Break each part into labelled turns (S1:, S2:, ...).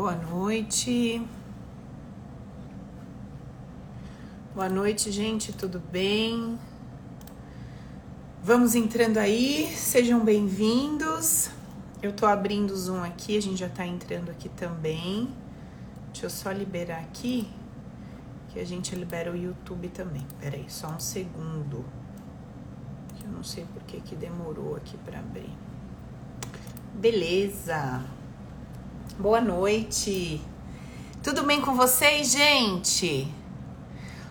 S1: Boa noite. Boa noite, gente, tudo bem? Vamos entrando aí, sejam bem-vindos. Eu tô abrindo o Zoom aqui, a gente já tá entrando aqui também. Deixa eu só liberar aqui, que a gente libera o YouTube também. Pera aí, só um segundo. Eu não sei por que que demorou aqui para abrir. Beleza. Boa noite. Tudo bem com vocês, gente?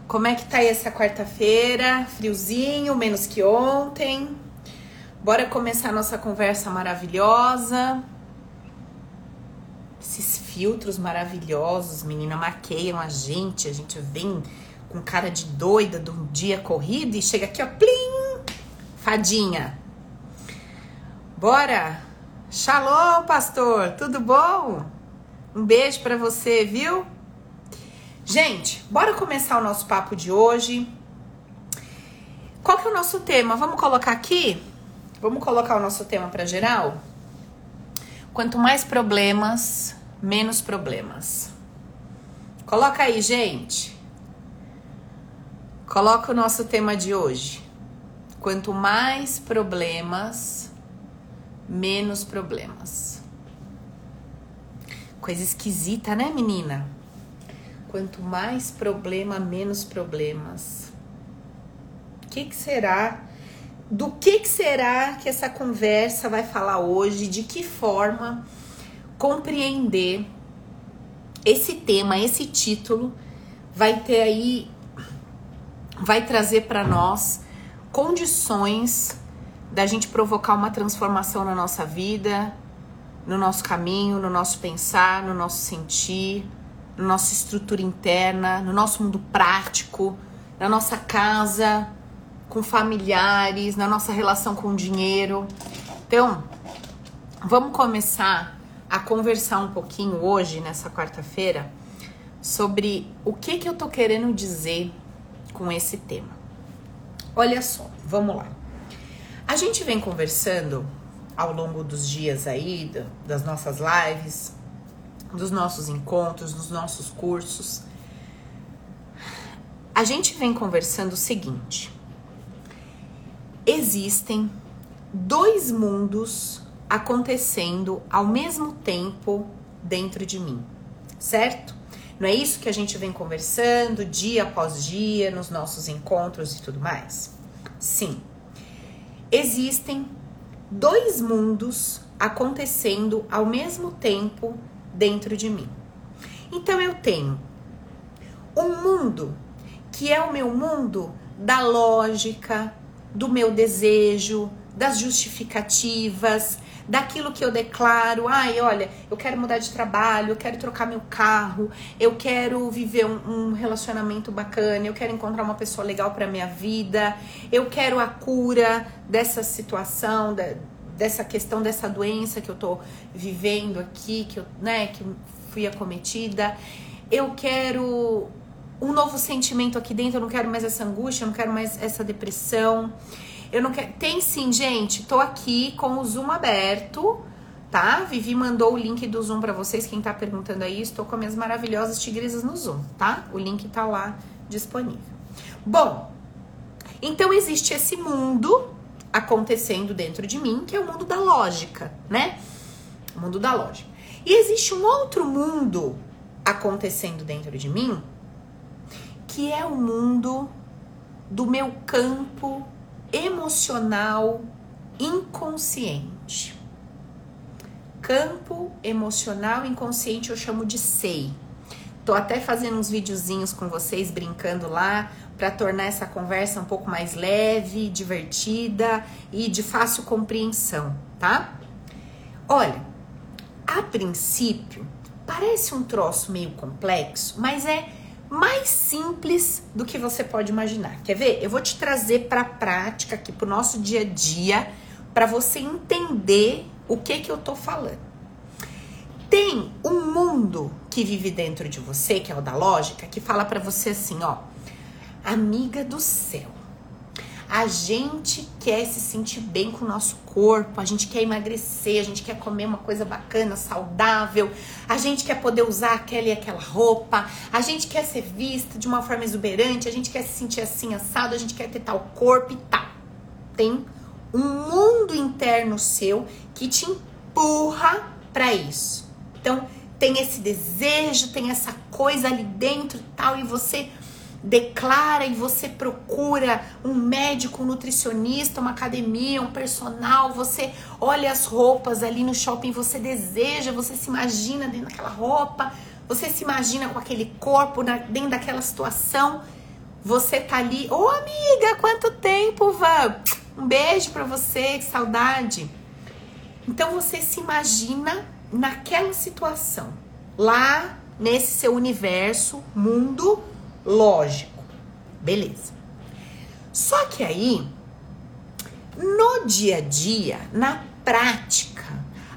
S1: Como é que tá aí essa quarta-feira? Friozinho, menos que ontem. Bora começar nossa conversa maravilhosa. Esses filtros maravilhosos, menina, maqueiam a gente. A gente vem com cara de doida de um dia corrido e chega aqui, ó, plim! Fadinha. Bora! Shalom, pastor, tudo bom? Um beijo para você, viu? Gente, bora começar o nosso papo de hoje. Qual que é o nosso tema? Vamos colocar aqui? Vamos colocar o nosso tema para geral? Quanto mais problemas, menos problemas. Coloca aí, gente. Coloca o nosso tema de hoje. Quanto mais problemas, menos problemas. Coisa esquisita, né, menina? Quanto mais problema, menos problemas. O que, que será? Do que, que será que essa conversa vai falar hoje? De que forma compreender esse tema, esse título, vai ter aí, vai trazer para nós condições da gente provocar uma transformação na nossa vida, no nosso caminho, no nosso pensar, no nosso sentir, na nossa estrutura interna, no nosso mundo prático, na nossa casa, com familiares, na nossa relação com o dinheiro. Então, vamos começar a conversar um pouquinho hoje, nessa quarta-feira, sobre o que, que eu tô querendo dizer com esse tema. Olha só, vamos lá. A gente vem conversando ao longo dos dias aí, das nossas lives, dos nossos encontros, dos nossos cursos. A gente vem conversando o seguinte: existem dois mundos acontecendo ao mesmo tempo dentro de mim, certo? Não é isso que a gente vem conversando dia após dia nos nossos encontros e tudo mais? Sim existem dois mundos acontecendo ao mesmo tempo dentro de mim. Então eu tenho um mundo que é o meu mundo da lógica, do meu desejo, das justificativas, daquilo que eu declaro. Ai, olha, eu quero mudar de trabalho, eu quero trocar meu carro, eu quero viver um, um relacionamento bacana, eu quero encontrar uma pessoa legal para minha vida, eu quero a cura dessa situação, da, dessa questão dessa doença que eu tô vivendo aqui, que eu, né, que fui acometida. Eu quero um novo sentimento aqui dentro, eu não quero mais essa angústia, eu não quero mais essa depressão. Eu não quero. Tem sim, gente. Tô aqui com o Zoom aberto, tá? Vivi mandou o link do Zoom para vocês. Quem tá perguntando aí, estou com minhas maravilhosas tigresas no Zoom, tá? O link tá lá disponível. Bom, então existe esse mundo acontecendo dentro de mim, que é o mundo da lógica, né? O mundo da lógica. E existe um outro mundo acontecendo dentro de mim, que é o mundo do meu campo emocional inconsciente. Campo emocional inconsciente eu chamo de SEI. Tô até fazendo uns videozinhos com vocês brincando lá para tornar essa conversa um pouco mais leve, divertida e de fácil compreensão, tá? Olha, a princípio parece um troço meio complexo, mas é mais simples do que você pode imaginar. Quer ver? Eu vou te trazer para a prática aqui para o nosso dia a dia para você entender o que que eu tô falando. Tem um mundo que vive dentro de você, que é o da lógica, que fala para você assim, ó, amiga do céu. A gente quer se sentir bem com o nosso corpo, a gente quer emagrecer, a gente quer comer uma coisa bacana, saudável, a gente quer poder usar aquela e aquela roupa, a gente quer ser vista de uma forma exuberante, a gente quer se sentir assim assado, a gente quer ter tal corpo e tal. Tem um mundo interno seu que te empurra para isso. Então, tem esse desejo, tem essa coisa ali dentro e tal, e você declara e você procura um médico, um nutricionista, uma academia, um personal, você olha as roupas ali no shopping, você deseja, você se imagina dentro daquela roupa, você se imagina com aquele corpo dentro daquela situação, você tá ali, ô oh, amiga, quanto tempo, Van? Um beijo para você, que saudade. Então você se imagina naquela situação, lá nesse seu universo, mundo lógico. Beleza. Só que aí, no dia a dia, na prática,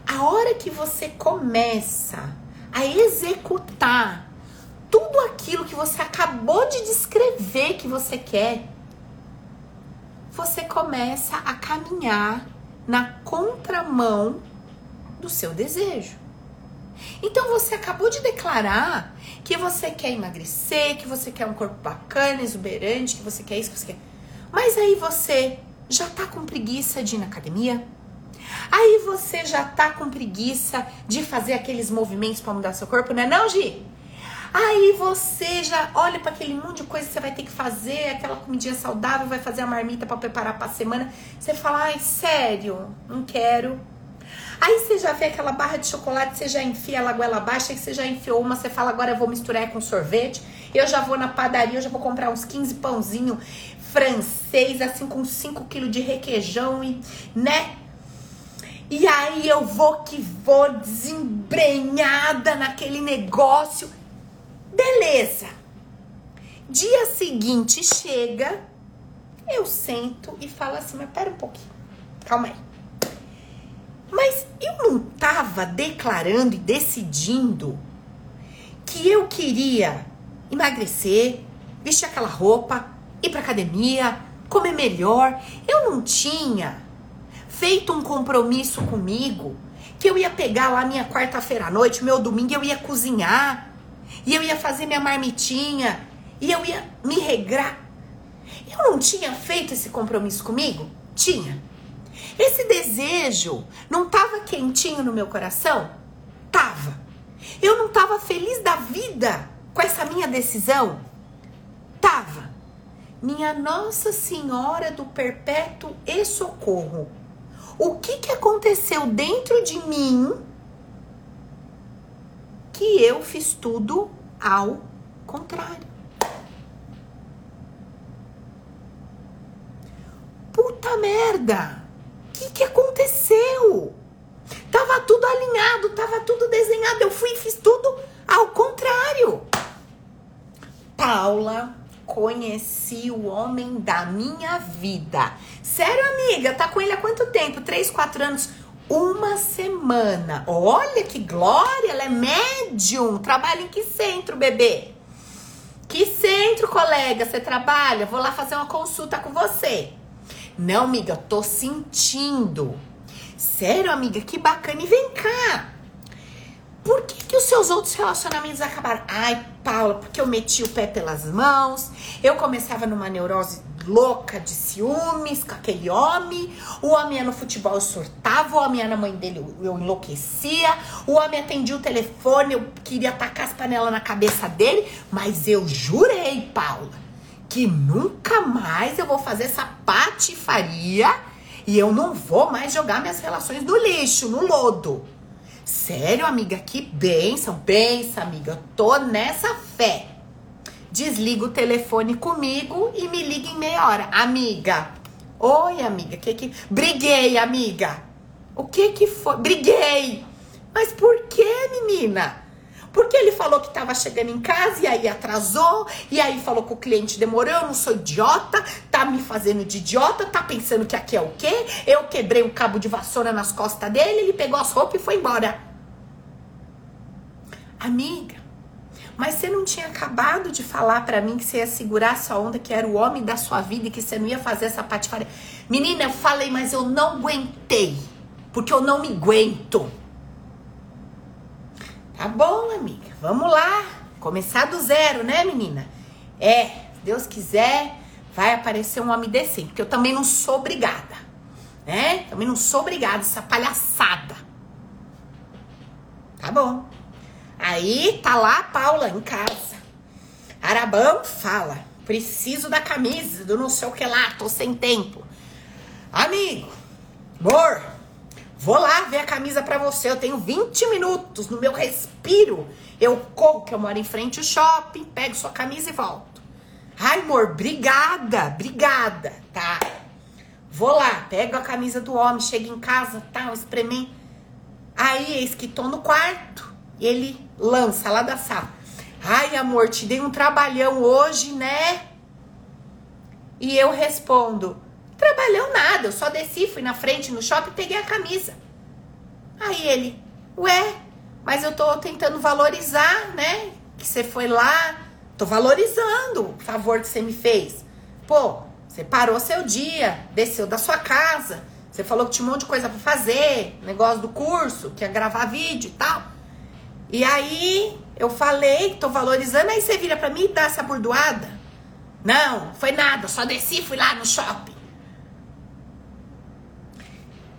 S1: a hora que você começa a executar tudo aquilo que você acabou de descrever que você quer, você começa a caminhar na contramão do seu desejo. Então você acabou de declarar que você quer emagrecer, que você quer um corpo bacana, exuberante, que você quer isso, que você quer. Mas aí você já tá com preguiça de ir na academia? Aí você já tá com preguiça de fazer aqueles movimentos para mudar seu corpo, não é não, Gi? Aí você já olha para aquele monte de coisa que você vai ter que fazer, aquela comidinha saudável, vai fazer a marmita para preparar para semana. Você fala: "Ai, sério, não quero". Aí você já vê aquela barra de chocolate, você já enfia ela goela abaixo, aí você já enfiou uma, você fala, agora eu vou misturar com sorvete. Eu já vou na padaria, eu já vou comprar uns 15 pãozinho francês, assim, com 5 quilos de requeijão e, né? E aí eu vou que vou desembrenhada naquele negócio. Beleza. Dia seguinte chega, eu sento e falo assim, mas pera um pouquinho. Calma aí. Mas eu não estava declarando e decidindo que eu queria emagrecer, vestir aquela roupa, ir para academia, comer melhor. Eu não tinha feito um compromisso comigo que eu ia pegar lá minha quarta-feira à noite, meu domingo eu ia cozinhar, e eu ia fazer minha marmitinha, e eu ia me regrar. Eu não tinha feito esse compromisso comigo? Tinha. Esse desejo não estava quentinho no meu coração? Tava. Eu não estava feliz da vida com essa minha decisão? Tava. Minha Nossa Senhora do Perpétuo e Socorro. O que, que aconteceu dentro de mim que eu fiz tudo ao contrário? Puta merda! Que, que aconteceu? Tava tudo alinhado, tava tudo desenhado. Eu fui e fiz tudo ao contrário. Paula, conheci o homem da minha vida. Sério, amiga? Tá com ele há quanto tempo? Três, quatro anos? Uma semana. Olha que glória, ela é médium. Trabalha em que centro, bebê? Que centro, colega, você trabalha? Vou lá fazer uma consulta com você. Não, amiga, tô sentindo. Sério, amiga, que bacana. E vem cá. Por que, que os seus outros relacionamentos acabaram? Ai, Paula, porque eu meti o pé pelas mãos, eu começava numa neurose louca de ciúmes com aquele homem, o homem ia no futebol, eu surtava, o homem ia na mãe dele, eu enlouquecia, o homem atendia o telefone, eu queria tacar as panelas na cabeça dele, mas eu jurei, Paula, que nunca mais eu vou fazer essa patifaria e eu não vou mais jogar minhas relações no lixo, no lodo. Sério, amiga, que benção, benção, amiga. Eu tô nessa fé. Desliga o telefone comigo e me liga em meia hora. Amiga. Oi, amiga. Que que Briguei, amiga. O que que foi? Briguei. Mas por que, menina? Porque ele falou que estava chegando em casa e aí atrasou, e aí falou que o cliente demorou, eu não sou idiota, tá me fazendo de idiota, tá pensando que aqui é o quê? Eu quebrei um cabo de vassoura nas costas dele, ele pegou as roupas e foi embora. Amiga, Mas você não tinha acabado de falar para mim que você ia segurar essa onda, que era o homem da sua vida e que você não ia fazer essa patifaria. Menina, eu falei, mas eu não aguentei. Porque eu não me aguento. Tá bom, amiga. Vamos lá. Começar do zero, né, menina? É, Deus quiser, vai aparecer um homem decente. Porque eu também não sou obrigada. Né? Também não sou obrigada, essa palhaçada. Tá bom. Aí tá lá a Paula em casa. Arabão fala: preciso da camisa, do não sei o que lá, tô sem tempo. Amigo, amor, vou lá ver a camisa pra você. Eu tenho 20 minutos no meu respiro. Eu corro, que eu moro em frente ao shopping, pego sua camisa e volto. Ai, amor, obrigada, obrigada, tá? Vou lá, pego a camisa do homem, chego em casa, tal, espremei. Aí, eis que tô no quarto ele lança lá da sala. Ai, amor, te dei um trabalhão hoje, né? E eu respondo: Trabalhão nada, eu só desci, fui na frente no shopping e peguei a camisa. Aí ele: Ué, mas eu tô tentando valorizar, né? Que você foi lá, tô valorizando o favor que você me fez. Pô, você parou seu dia, desceu da sua casa, você falou que tinha um monte de coisa para fazer, negócio do curso, que ia gravar vídeo e tal. E aí eu falei, tô valorizando, aí você vira pra mim e dá essa bordoada? Não, foi nada, só desci, fui lá no shopping.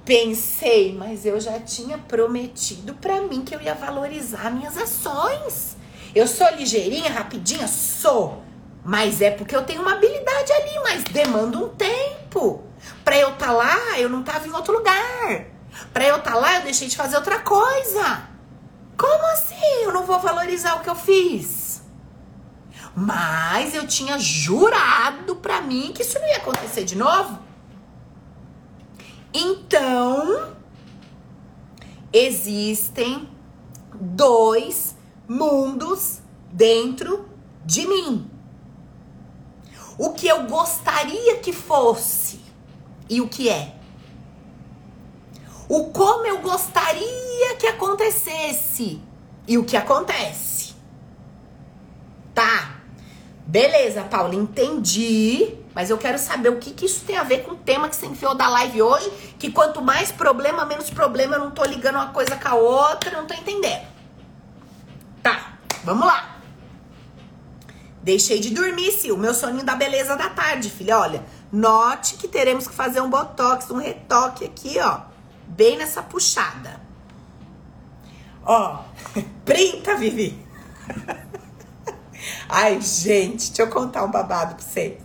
S1: Pensei, mas eu já tinha prometido pra mim que eu ia valorizar minhas ações. Eu sou ligeirinha, rapidinha? Sou. Mas é porque eu tenho uma habilidade ali, mas demanda um tempo. Pra eu estar tá lá, eu não tava em outro lugar. Pra eu estar tá lá, eu deixei de fazer outra coisa. Como assim? Eu não vou valorizar o que eu fiz? Mas eu tinha jurado para mim que isso não ia acontecer de novo. Então, existem dois mundos dentro de mim. O que eu gostaria que fosse e o que é o como eu gostaria que acontecesse e o que acontece. Tá. Beleza, Paula, entendi. Mas eu quero saber o que, que isso tem a ver com o tema que você enfiou da live hoje. Que quanto mais problema, menos problema. Eu não tô ligando uma coisa com a outra, não tô entendendo. Tá, vamos lá. Deixei de dormir, sim. O meu soninho da beleza da tarde, filha. Olha, note que teremos que fazer um botox, um retoque aqui, ó bem nessa puxada. Ó, printa, Vivi. Ai, gente, deixa eu contar um babado pra vocês.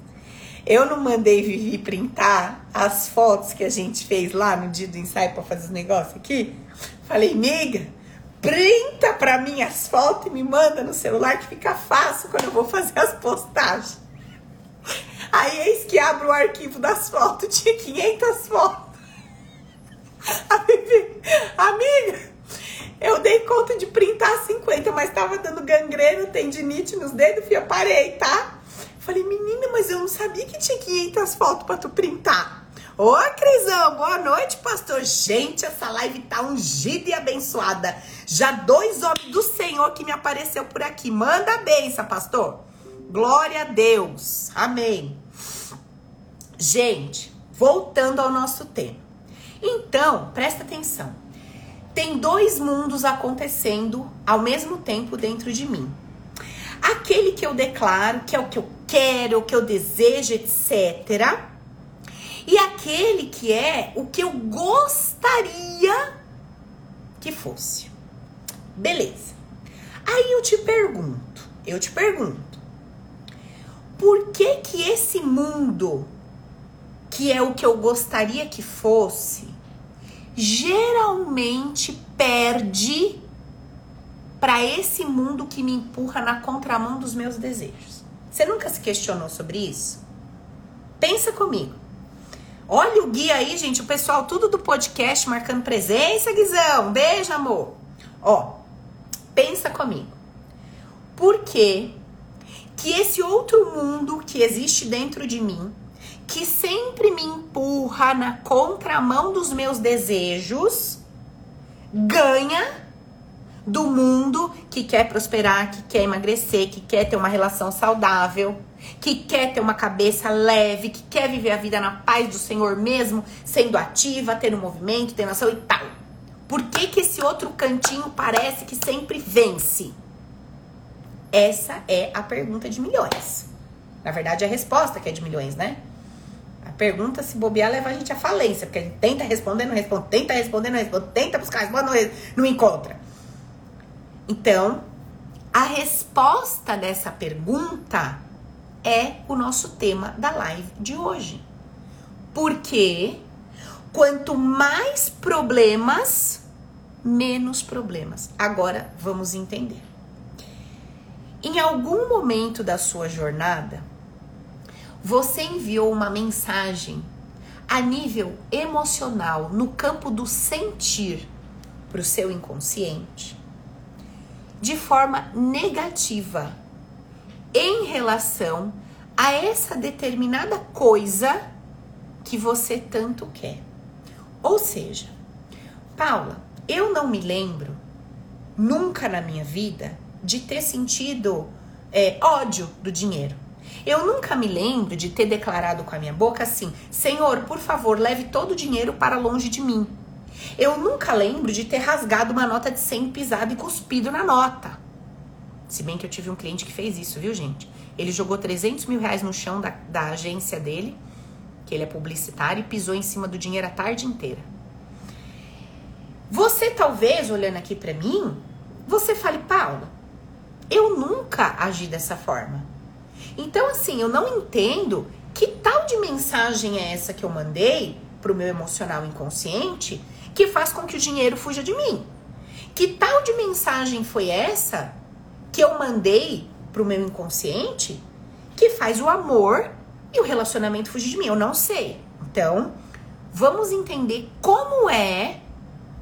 S1: Eu não mandei Vivi printar as fotos que a gente fez lá no dia do ensaio pra fazer os negócios aqui. Falei, miga, printa pra mim as fotos e me manda no celular que fica fácil quando eu vou fazer as postagens. Aí eis que abro o arquivo das fotos, tinha 500 fotos. Amiga, eu dei conta de printar 50, mas tava dando gangrena, tendinite nos dedos, filha, parei, tá? Falei, menina, mas eu não sabia que tinha 500 fotos pra tu printar. Ô, Crisão, boa noite, pastor. Gente, essa live tá ungida e abençoada. Já dois homens do Senhor que me apareceu por aqui. Manda a benção, pastor. Glória a Deus. Amém. Gente, voltando ao nosso tema. Então, presta atenção. Tem dois mundos acontecendo ao mesmo tempo dentro de mim. Aquele que eu declaro, que é o que eu quero, o que eu desejo, etc. E aquele que é o que eu gostaria que fosse. Beleza. Aí eu te pergunto, eu te pergunto, por que que esse mundo que é o que eu gostaria que fosse, geralmente perde para esse mundo que me empurra na contramão dos meus desejos. Você nunca se questionou sobre isso? Pensa comigo. Olha o guia aí, gente, o pessoal tudo do podcast marcando presença, Guizão. Beijo, amor. Ó, pensa comigo. Por que que esse outro mundo que existe dentro de mim que sempre me empurra na contramão dos meus desejos, ganha do mundo que quer prosperar, que quer emagrecer, que quer ter uma relação saudável, que quer ter uma cabeça leve, que quer viver a vida na paz do Senhor mesmo, sendo ativa, tendo movimento, tendo ação e tal. Por que, que esse outro cantinho parece que sempre vence? Essa é a pergunta de milhões. Na verdade, a resposta que é de milhões, né? A pergunta, se bobear, leva a gente à falência, porque a gente tenta responder, não responde, tenta responder, não responde, tenta buscar resposta, não, não encontra. Então, a resposta dessa pergunta é o nosso tema da live de hoje. Porque quanto mais problemas, menos problemas. Agora vamos entender. Em algum momento da sua jornada, você enviou uma mensagem a nível emocional, no campo do sentir, para o seu inconsciente, de forma negativa em relação a essa determinada coisa que você tanto quer. Ou seja, Paula, eu não me lembro nunca na minha vida de ter sentido é, ódio do dinheiro. Eu nunca me lembro de ter declarado com a minha boca assim: Senhor, por favor, leve todo o dinheiro para longe de mim. Eu nunca lembro de ter rasgado uma nota de 100 pisado e cuspido na nota. Se bem que eu tive um cliente que fez isso, viu, gente? Ele jogou 300 mil reais no chão da, da agência dele, que ele é publicitário, e pisou em cima do dinheiro a tarde inteira. Você talvez, olhando aqui para mim, você fale, Paula, eu nunca agi dessa forma. Então, assim, eu não entendo que tal de mensagem é essa que eu mandei pro meu emocional inconsciente que faz com que o dinheiro fuja de mim. Que tal de mensagem foi essa que eu mandei pro meu inconsciente que faz o amor e o relacionamento fugir de mim? Eu não sei. Então, vamos entender como é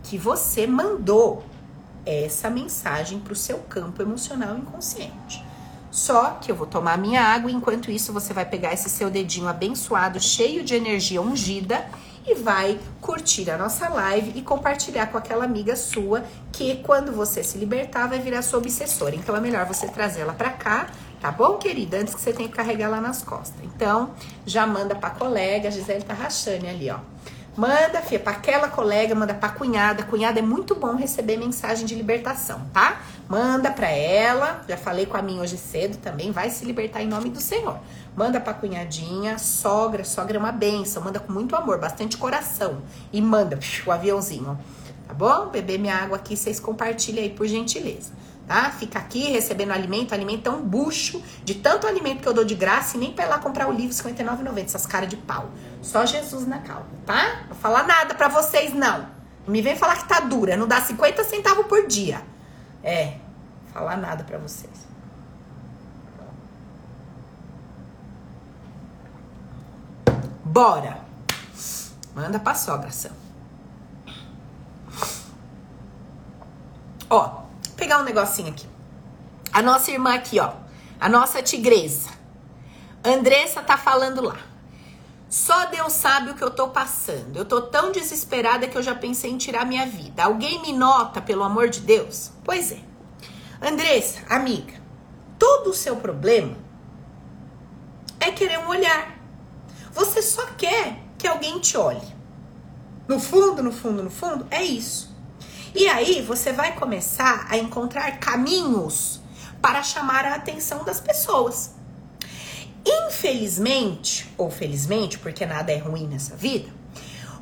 S1: que você mandou essa mensagem para o seu campo emocional inconsciente. Só que eu vou tomar minha água, enquanto isso você vai pegar esse seu dedinho abençoado, cheio de energia ungida e vai curtir a nossa live e compartilhar com aquela amiga sua que quando você se libertar vai virar sua obsessora. Então é melhor você trazer ela para cá, tá bom, querida? Antes que você tenha que carregar lá nas costas. Então, já manda pra colega, a Gisele tá rachando ali, ó. Manda, filha, pra aquela colega, manda pra cunhada. Cunhada é muito bom receber mensagem de libertação, tá? Manda pra ela. Já falei com a minha hoje cedo também. Vai se libertar em nome do Senhor. Manda pra cunhadinha, sogra. Sogra é uma benção. Manda com muito amor, bastante coração. E manda o aviãozinho, tá bom? Beber minha água aqui, vocês compartilhem aí, por gentileza tá? Fica aqui recebendo alimento, alimento é um bucho de tanto alimento que eu dou de graça e nem pra ir lá comprar o livro R$59,90, essas caras de pau. Só Jesus na calma, tá? Não vou falar nada pra vocês, não. Não me vem falar que tá dura, não dá 50 centavos por dia. É, falar nada pra vocês. Bora! Manda pra sogra, Sam. Ó, pegar um negocinho aqui. A nossa irmã aqui, ó. A nossa tigresa. Andressa tá falando lá. Só Deus sabe o que eu tô passando. Eu tô tão desesperada que eu já pensei em tirar minha vida. Alguém me nota, pelo amor de Deus? Pois é. Andressa, amiga, todo o seu problema é querer um olhar. Você só quer que alguém te olhe. No fundo, no fundo, no fundo, é isso. E aí você vai começar a encontrar caminhos para chamar a atenção das pessoas. Infelizmente, ou felizmente, porque nada é ruim nessa vida,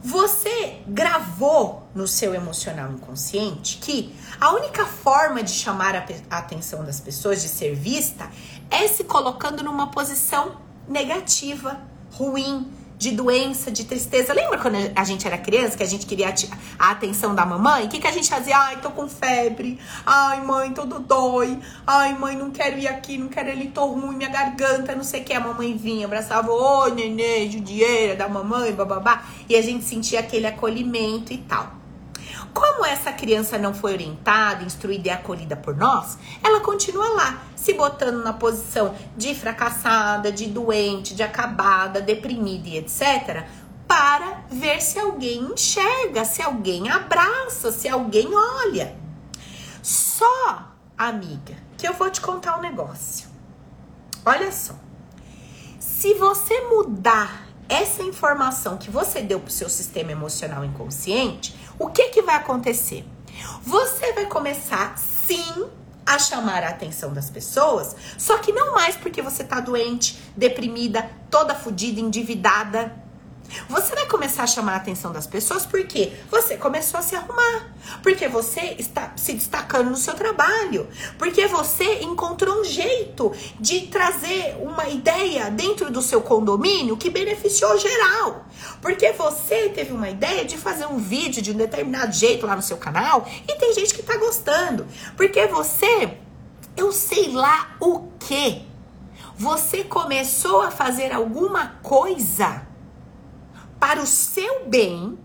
S1: você gravou no seu emocional inconsciente que a única forma de chamar a atenção das pessoas, de ser vista, é se colocando numa posição negativa, ruim, de doença, de tristeza. Lembra quando a gente era criança, que a gente queria a atenção da mamãe? O que, que a gente fazia? Ai, tô com febre. Ai, mãe, tudo dói. Ai, mãe, não quero ir aqui, não quero ir, tô ruim, minha garganta, não sei o que. A mamãe vinha, abraçava, ô, nenê, judieira da mamãe, bababá. E a gente sentia aquele acolhimento e tal. Como essa criança não foi orientada, instruída e acolhida por nós, ela continua lá, se botando na posição de fracassada, de doente, de acabada, deprimida e etc., para ver se alguém enxerga, se alguém abraça, se alguém olha. Só amiga, que eu vou te contar um negócio. Olha só. Se você mudar essa informação que você deu para o seu sistema emocional inconsciente, o que, que vai acontecer? Você vai começar, sim, a chamar a atenção das pessoas, só que não mais porque você tá doente, deprimida, toda fodida, endividada, você vai começar a chamar a atenção das pessoas porque você começou a se arrumar, porque você está se destacando no seu trabalho, porque você encontrou um jeito de trazer uma ideia dentro do seu condomínio que beneficiou geral, porque você teve uma ideia de fazer um vídeo de um determinado jeito lá no seu canal e tem gente que tá gostando, porque você, eu sei lá o que, você começou a fazer alguma coisa para o seu bem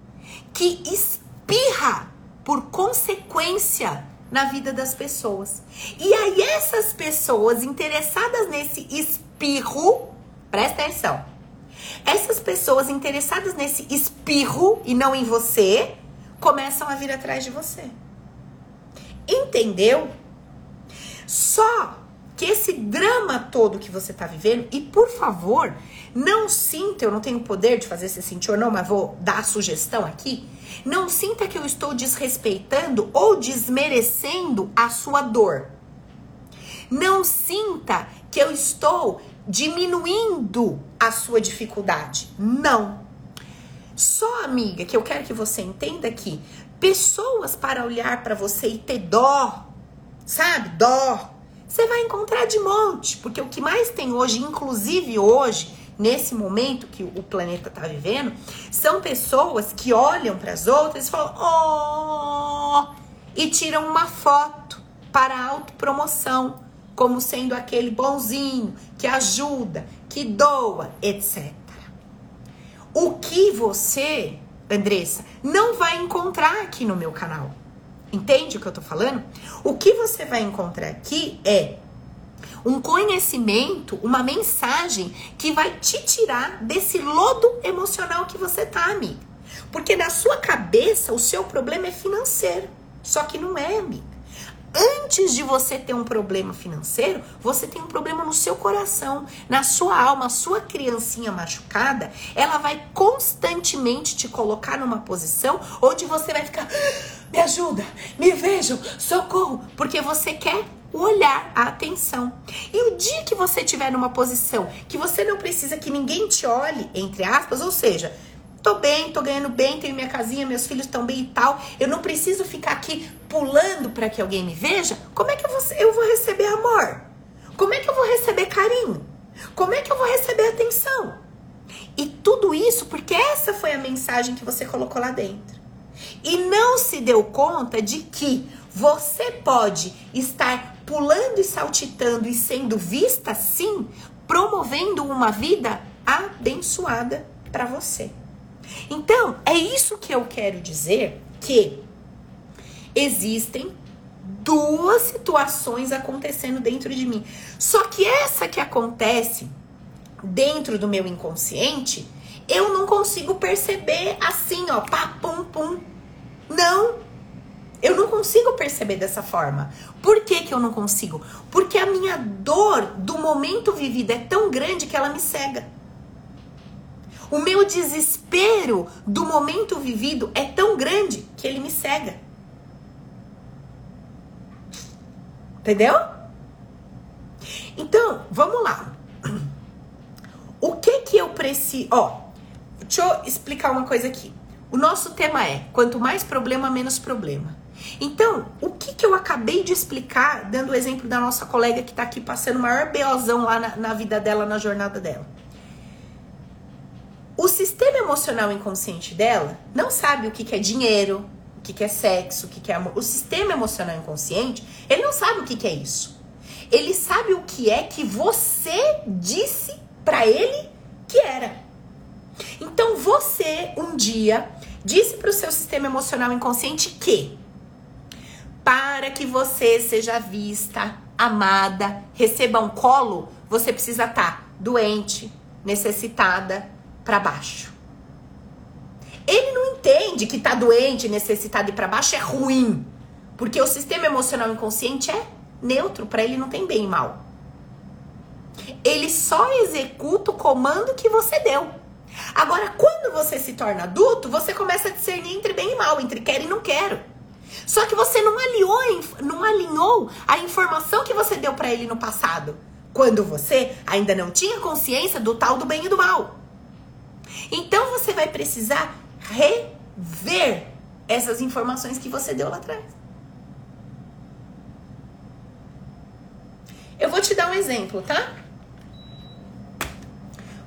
S1: que espirra por consequência na vida das pessoas. E aí essas pessoas interessadas nesse espirro, presta atenção. Essas pessoas interessadas nesse espirro e não em você, começam a vir atrás de você. Entendeu? Só que esse drama todo que você está vivendo, e por favor, não sinta, eu não tenho poder de fazer você sentir ou não, mas vou dar a sugestão aqui. Não sinta que eu estou desrespeitando ou desmerecendo a sua dor. Não sinta que eu estou diminuindo a sua dificuldade. Não. Só, amiga, que eu quero que você entenda que pessoas para olhar para você e ter dó, sabe? Dó. Você vai encontrar de monte, porque o que mais tem hoje, inclusive hoje, nesse momento que o planeta está vivendo, são pessoas que olham para as outras e falam, oh, e tiram uma foto para autopromoção, como sendo aquele bonzinho que ajuda, que doa, etc. O que você, Andressa, não vai encontrar aqui no meu canal. Entende o que eu tô falando? O que você vai encontrar aqui é um conhecimento, uma mensagem que vai te tirar desse lodo emocional que você tá, amiga. Porque na sua cabeça o seu problema é financeiro. Só que não é, amiga. Antes de você ter um problema financeiro, você tem um problema no seu coração, na sua alma, a sua criancinha machucada, ela vai constantemente te colocar numa posição onde você vai ficar, ah, me ajuda, me vejam, socorro, porque você quer o olhar, a atenção. E o dia que você estiver numa posição que você não precisa que ninguém te olhe, entre aspas, ou seja, tô bem, tô ganhando bem, tenho minha casinha, meus filhos estão bem e tal, eu não preciso ficar aqui pulando para que alguém me veja, como é que eu vou, eu vou receber amor? Como é que eu vou receber carinho? Como é que eu vou receber atenção? E tudo isso porque essa foi a mensagem que você colocou lá dentro. E não se deu conta de que você pode estar pulando e saltitando e sendo vista sim, promovendo uma vida abençoada para você. Então, é isso que eu quero dizer que existem duas situações acontecendo dentro de mim. Só que essa que acontece dentro do meu inconsciente, eu não consigo perceber assim, ó, pá, pum, pum. Não, consigo perceber dessa forma. Por que, que eu não consigo? Porque a minha dor do momento vivido é tão grande que ela me cega. O meu desespero do momento vivido é tão grande que ele me cega. Entendeu? Então, vamos lá. O que que eu preciso. Ó, deixa eu explicar uma coisa aqui. O nosso tema é: quanto mais problema, menos problema. Então, o que, que eu acabei de explicar, dando o exemplo da nossa colega que está aqui passando o maior beozão lá na, na vida dela, na jornada dela. O sistema emocional inconsciente dela não sabe o que, que é dinheiro, o que, que é sexo, o que, que é amor. O sistema emocional inconsciente, ele não sabe o que, que é isso. Ele sabe o que é que você disse para ele que era. Então você um dia disse para o seu sistema emocional inconsciente que para que você seja vista, amada, receba um colo, você precisa estar tá doente, necessitada, para baixo. Ele não entende que tá doente, necessitado e para baixo é ruim, porque o sistema emocional inconsciente é neutro, para ele não tem bem e mal. Ele só executa o comando que você deu. Agora, quando você se torna adulto, você começa a discernir entre bem e mal, entre quero e não quero. Só que você não alinhou, não alinhou a informação que você deu para ele no passado, quando você ainda não tinha consciência do tal do bem e do mal. Então você vai precisar rever essas informações que você deu lá atrás. Eu vou te dar um exemplo, tá?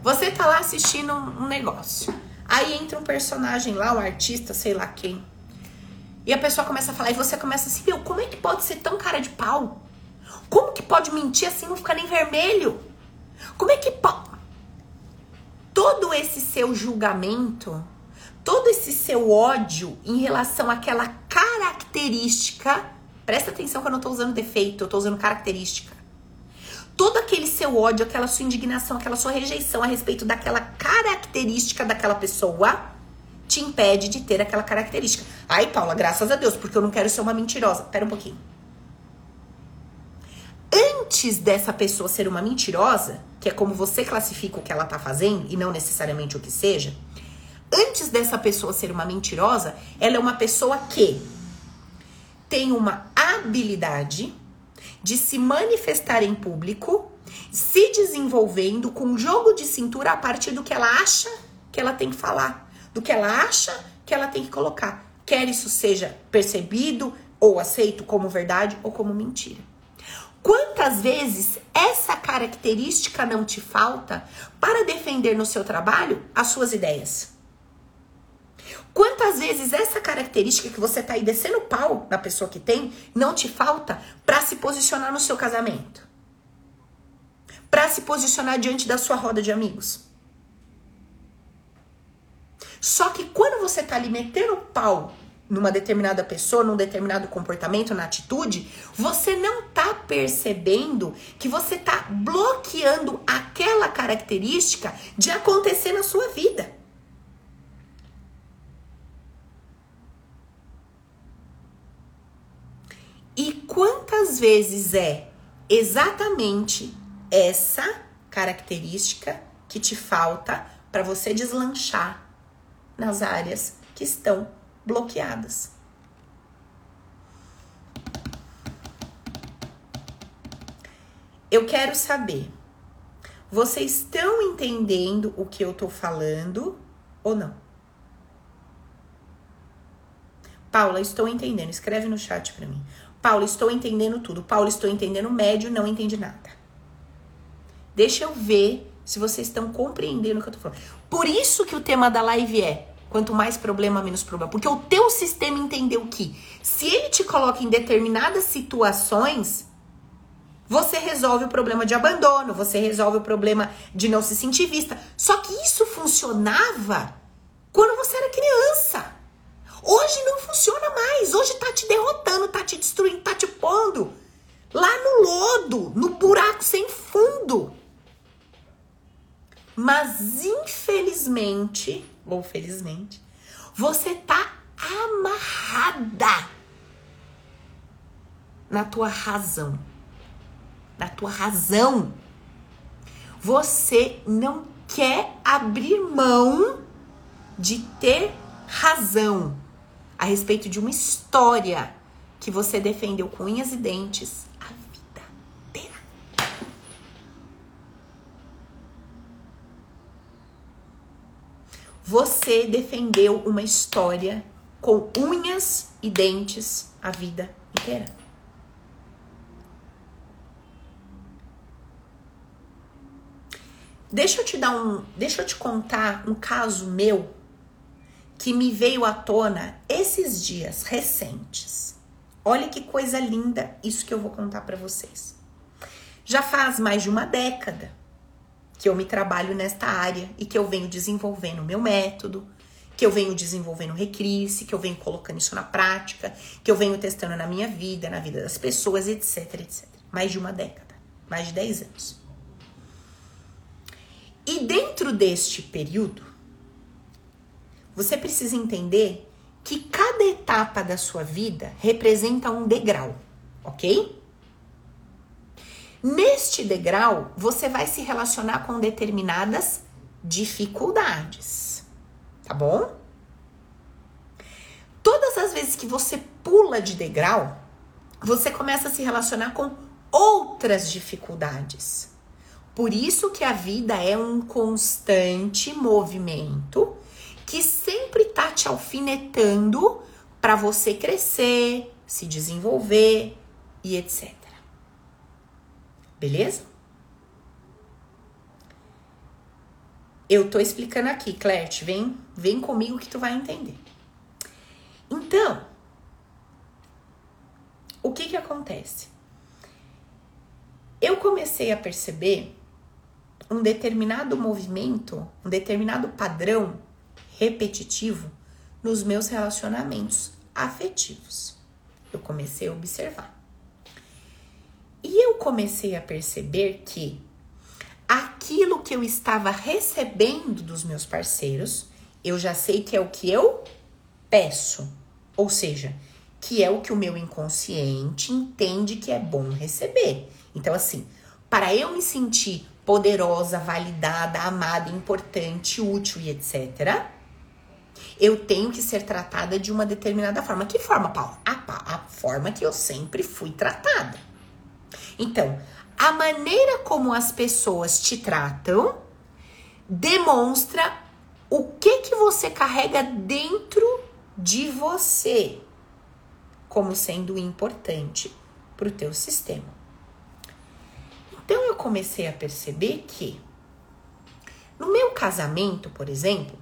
S1: Você tá lá assistindo um negócio. Aí entra um personagem lá, um artista, sei lá quem. E a pessoa começa a falar, e você começa assim, meu, como é que pode ser tão cara de pau? Como que pode mentir assim, não ficar nem vermelho? Como é que pode. Todo esse seu julgamento, todo esse seu ódio em relação àquela característica, presta atenção que eu não tô usando defeito, eu tô usando característica. Todo aquele seu ódio, aquela sua indignação, aquela sua rejeição a respeito daquela característica daquela pessoa, te impede de ter aquela característica. Ai, Paula, graças a Deus, porque eu não quero ser uma mentirosa. Pera um pouquinho. Antes dessa pessoa ser uma mentirosa, que é como você classifica o que ela tá fazendo e não necessariamente o que seja, antes dessa pessoa ser uma mentirosa, ela é uma pessoa que tem uma habilidade de se manifestar em público, se desenvolvendo com jogo de cintura a partir do que ela acha que ela tem que falar do que ela acha que ela tem que colocar. Quer isso seja percebido ou aceito como verdade ou como mentira. Quantas vezes essa característica não te falta para defender no seu trabalho as suas ideias? Quantas vezes essa característica que você tá aí descendo pau na pessoa que tem não te falta para se posicionar no seu casamento? Para se posicionar diante da sua roda de amigos? Só que quando você tá ali metendo o pau numa determinada pessoa, num determinado comportamento, na atitude, você não tá percebendo que você tá bloqueando aquela característica de acontecer na sua vida. E quantas vezes é exatamente essa característica que te falta para você deslanchar nas áreas que estão bloqueadas. Eu quero saber, vocês estão entendendo o que eu tô falando ou não? Paula, estou entendendo. Escreve no chat para mim. Paula, estou entendendo tudo. Paula, estou entendendo médio, não entendi nada. Deixa eu ver se vocês estão compreendendo o que eu tô falando. Por isso que o tema da live é Quanto mais problema, menos problema. Porque o teu sistema entendeu que se ele te coloca em determinadas situações, você resolve o problema de abandono, você resolve o problema de não se sentir vista. Só que isso funcionava quando você era criança. Hoje não funciona mais. Hoje tá te derrotando, tá te destruindo, tá te pondo lá no lodo, no buraco sem fundo. Mas infelizmente, ou felizmente, você tá amarrada na tua razão. Na tua razão. Você não quer abrir mão de ter razão a respeito de uma história que você defendeu com unhas e dentes Você defendeu uma história com unhas e dentes a vida inteira. Deixa eu te dar um, deixa eu te contar um caso meu que me veio à tona esses dias recentes. Olha que coisa linda isso que eu vou contar para vocês. Já faz mais de uma década que eu me trabalho nesta área e que eu venho desenvolvendo o meu método, que eu venho desenvolvendo recrisse, que eu venho colocando isso na prática, que eu venho testando na minha vida, na vida das pessoas, etc, etc. Mais de uma década, mais de 10 anos. E dentro deste período, você precisa entender que cada etapa da sua vida representa um degrau, ok? Neste degrau, você vai se relacionar com determinadas dificuldades, tá bom? Todas as vezes que você pula de degrau, você começa a se relacionar com outras dificuldades. Por isso que a vida é um constante movimento que sempre tá te alfinetando para você crescer, se desenvolver e etc. Beleza? Eu tô explicando aqui, Clete, vem, vem comigo que tu vai entender. Então, o que que acontece? Eu comecei a perceber um determinado movimento, um determinado padrão repetitivo nos meus relacionamentos afetivos. Eu comecei a observar. E eu comecei a perceber que aquilo que eu estava recebendo dos meus parceiros, eu já sei que é o que eu peço. Ou seja, que é o que o meu inconsciente entende que é bom receber. Então, assim, para eu me sentir poderosa, validada, amada, importante, útil e etc., eu tenho que ser tratada de uma determinada forma. Que forma, Paula? A, a forma que eu sempre fui tratada. Então, a maneira como as pessoas te tratam demonstra o que que você carrega dentro de você como sendo importante para o teu sistema. Então eu comecei a perceber que no meu casamento, por exemplo,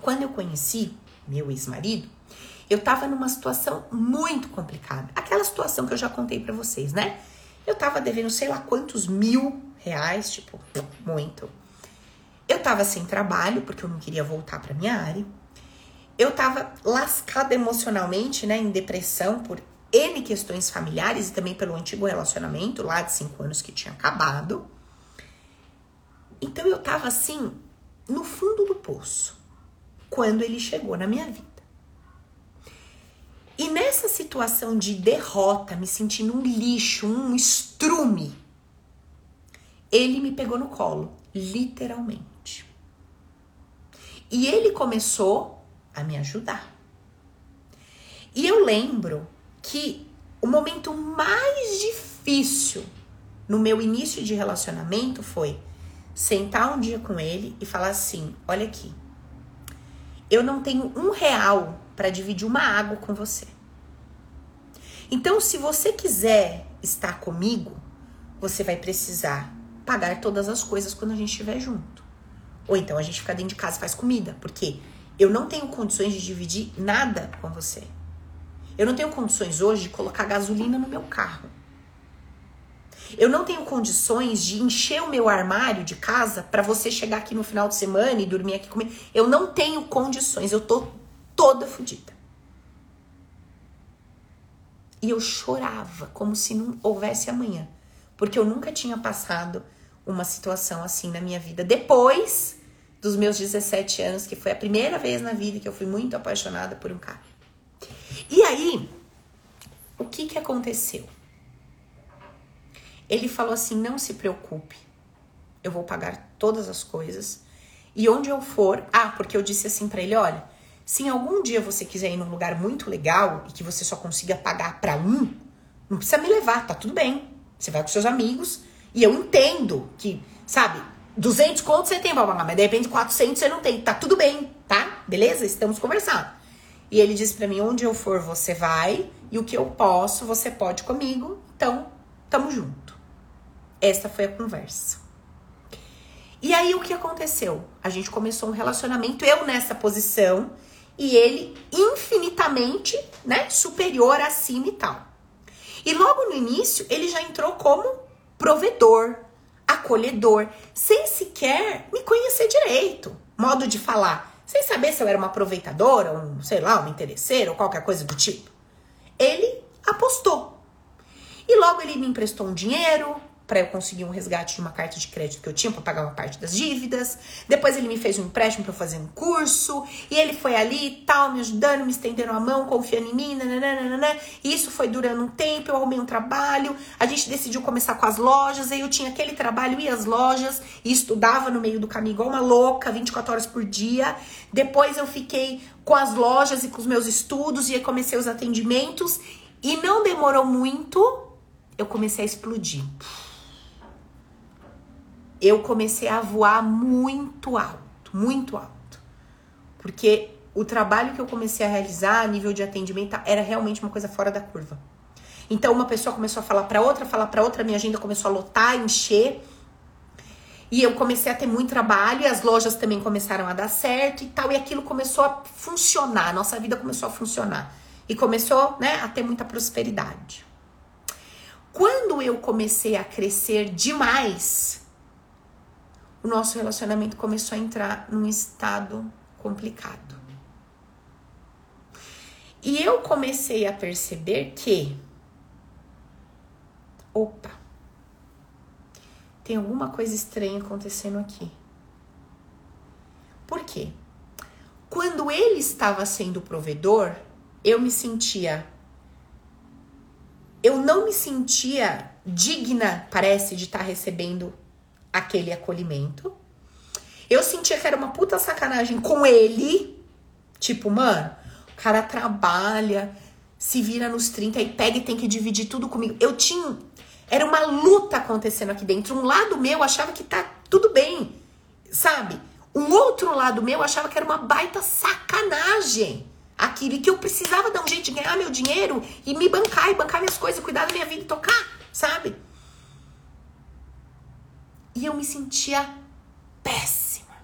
S1: quando eu conheci meu ex-marido, eu tava numa situação muito complicada. Aquela situação que eu já contei para vocês, né? Eu tava devendo sei lá quantos mil reais, tipo, muito. Eu tava sem trabalho, porque eu não queria voltar pra minha área. Eu tava lascada emocionalmente, né, em depressão por N questões familiares e também pelo antigo relacionamento lá de cinco anos que tinha acabado. Então eu tava assim, no fundo do poço, quando ele chegou na minha vida. E nessa situação de derrota, me sentindo um lixo, um estrume, ele me pegou no colo, literalmente. E ele começou a me ajudar. E eu lembro que o momento mais difícil no meu início de relacionamento foi sentar um dia com ele e falar assim: olha aqui, eu não tenho um real para dividir uma água com você. Então, se você quiser estar comigo, você vai precisar pagar todas as coisas quando a gente estiver junto. Ou então a gente fica dentro de casa e faz comida, porque eu não tenho condições de dividir nada com você. Eu não tenho condições hoje de colocar gasolina no meu carro. Eu não tenho condições de encher o meu armário de casa para você chegar aqui no final de semana e dormir aqui comigo. Eu não tenho condições, eu tô toda fodida. E eu chorava como se não houvesse amanhã, porque eu nunca tinha passado uma situação assim na minha vida. Depois dos meus 17 anos, que foi a primeira vez na vida que eu fui muito apaixonada por um cara. E aí, o que que aconteceu? Ele falou assim: "Não se preocupe. Eu vou pagar todas as coisas. E onde eu for, ah, porque eu disse assim para ele, olha, se algum dia você quiser ir num lugar muito legal e que você só consiga pagar para um, não precisa me levar, tá tudo bem. Você vai com seus amigos e eu entendo que, sabe, 200 contos você tem pra pagar, mas de repente 400 você não tem. Tá tudo bem, tá? Beleza? Estamos conversando. E ele disse para mim: onde eu for, você vai, e o que eu posso, você pode comigo. Então, tamo junto. Essa foi a conversa. E aí o que aconteceu? A gente começou um relacionamento, eu nessa posição, e ele infinitamente, né, superior acima e tal. E logo no início, ele já entrou como provedor, acolhedor, sem sequer me conhecer direito. Modo de falar, sem saber se eu era uma aproveitadora, um, sei lá, uma interesseira ou qualquer coisa do tipo. Ele apostou. E logo ele me emprestou um dinheiro, para eu conseguir um resgate de uma carta de crédito que eu tinha para pagar uma parte das dívidas. Depois ele me fez um empréstimo para fazer um curso, e ele foi ali e tal, me ajudando, me estendendo a mão, confiando em mim, nananana. E isso foi durando um tempo, eu arrumei um trabalho, a gente decidiu começar com as lojas, aí eu tinha aquele trabalho e as lojas, e estudava no meio do caminho igual uma louca, 24 horas por dia. Depois eu fiquei com as lojas e com os meus estudos, e aí comecei os atendimentos, e não demorou muito, eu comecei a explodir eu comecei a voar muito alto, muito alto. Porque o trabalho que eu comecei a realizar a nível de atendimento era realmente uma coisa fora da curva. Então uma pessoa começou a falar para outra, falar para outra, minha agenda começou a lotar, encher. E eu comecei a ter muito trabalho e as lojas também começaram a dar certo e tal, e aquilo começou a funcionar, nossa vida começou a funcionar. E começou, né, a ter muita prosperidade. Quando eu comecei a crescer demais, o nosso relacionamento começou a entrar num estado complicado. E eu comecei a perceber que, opa, tem alguma coisa estranha acontecendo aqui. Por quê? Quando ele estava sendo provedor, eu me sentia. Eu não me sentia digna, parece, de estar recebendo aquele acolhimento. Eu sentia que era uma puta sacanagem com ele. Tipo, mano, o cara trabalha, se vira nos 30 e pega e tem que dividir tudo comigo. Eu tinha. Era uma luta acontecendo aqui dentro. Um lado meu achava que tá tudo bem, sabe? Um outro lado meu achava que era uma baita sacanagem. Aquilo que eu precisava dar um jeito de ganhar meu dinheiro e me bancar e bancar minhas coisas, cuidar da minha vida e tocar, sabe? E eu me sentia péssima.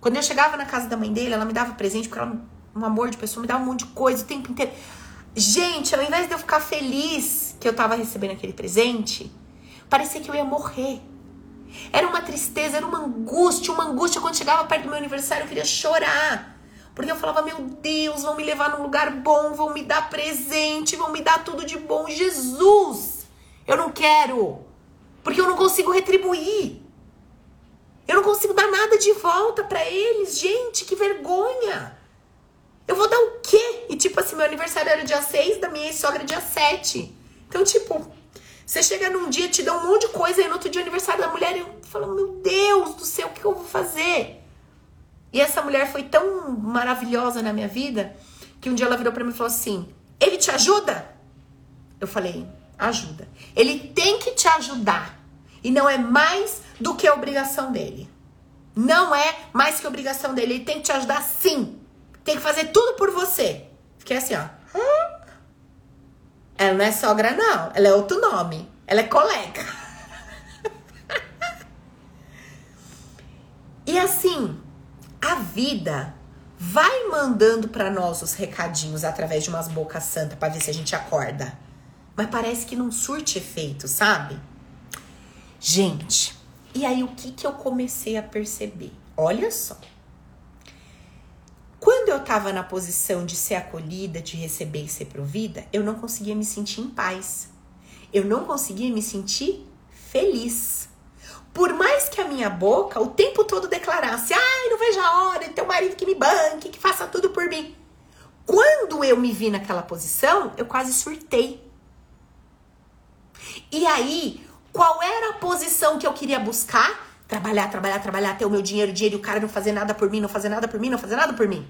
S1: Quando eu chegava na casa da mãe dele, ela me dava presente, porque ela um amor de pessoa, me dava um monte de coisa o tempo inteiro. Gente, ao invés de eu ficar feliz que eu tava recebendo aquele presente, parecia que eu ia morrer. Era uma tristeza, era uma angústia, uma angústia. Quando chegava perto do meu aniversário, eu queria chorar. Porque eu falava, meu Deus, vão me levar num lugar bom, vão me dar presente, vão me dar tudo de bom. Jesus, eu não quero. Porque eu não consigo retribuir. Eu não consigo dar nada de volta para eles. Gente, que vergonha. Eu vou dar o quê? E tipo assim, meu aniversário era dia 6, da minha sogra dia 7. Então, tipo, você chega num dia, te dá um monte de coisa, e no outro dia aniversário da mulher, eu falo, meu Deus do céu, o que eu vou fazer? E essa mulher foi tão maravilhosa na minha vida, que um dia ela virou para mim e falou assim: Ele te ajuda? Eu falei: Ajuda. Ele tem que te ajudar. E não é mais do que obrigação dele. Não é mais que obrigação dele. Ele tem que te ajudar sim. Tem que fazer tudo por você. Fiquei assim, ó. Ela não é sogra, não. Ela é outro nome. Ela é colega. e assim, a vida vai mandando para nós os recadinhos através de umas bocas santas para ver se a gente acorda. Mas parece que não surte efeito, sabe? Gente, e aí o que, que eu comecei a perceber? Olha só. Quando eu estava na posição de ser acolhida, de receber e ser provida, eu não conseguia me sentir em paz. Eu não conseguia me sentir feliz. Por mais que a minha boca o tempo todo declarasse: ai, não vejo a hora de ter um marido que me banque, que faça tudo por mim. Quando eu me vi naquela posição, eu quase surtei. E aí, qual era a posição que eu queria buscar? Trabalhar, trabalhar, trabalhar, ter o meu dinheiro, dinheiro e o cara não fazer nada por mim, não fazer nada por mim, não fazer nada por mim.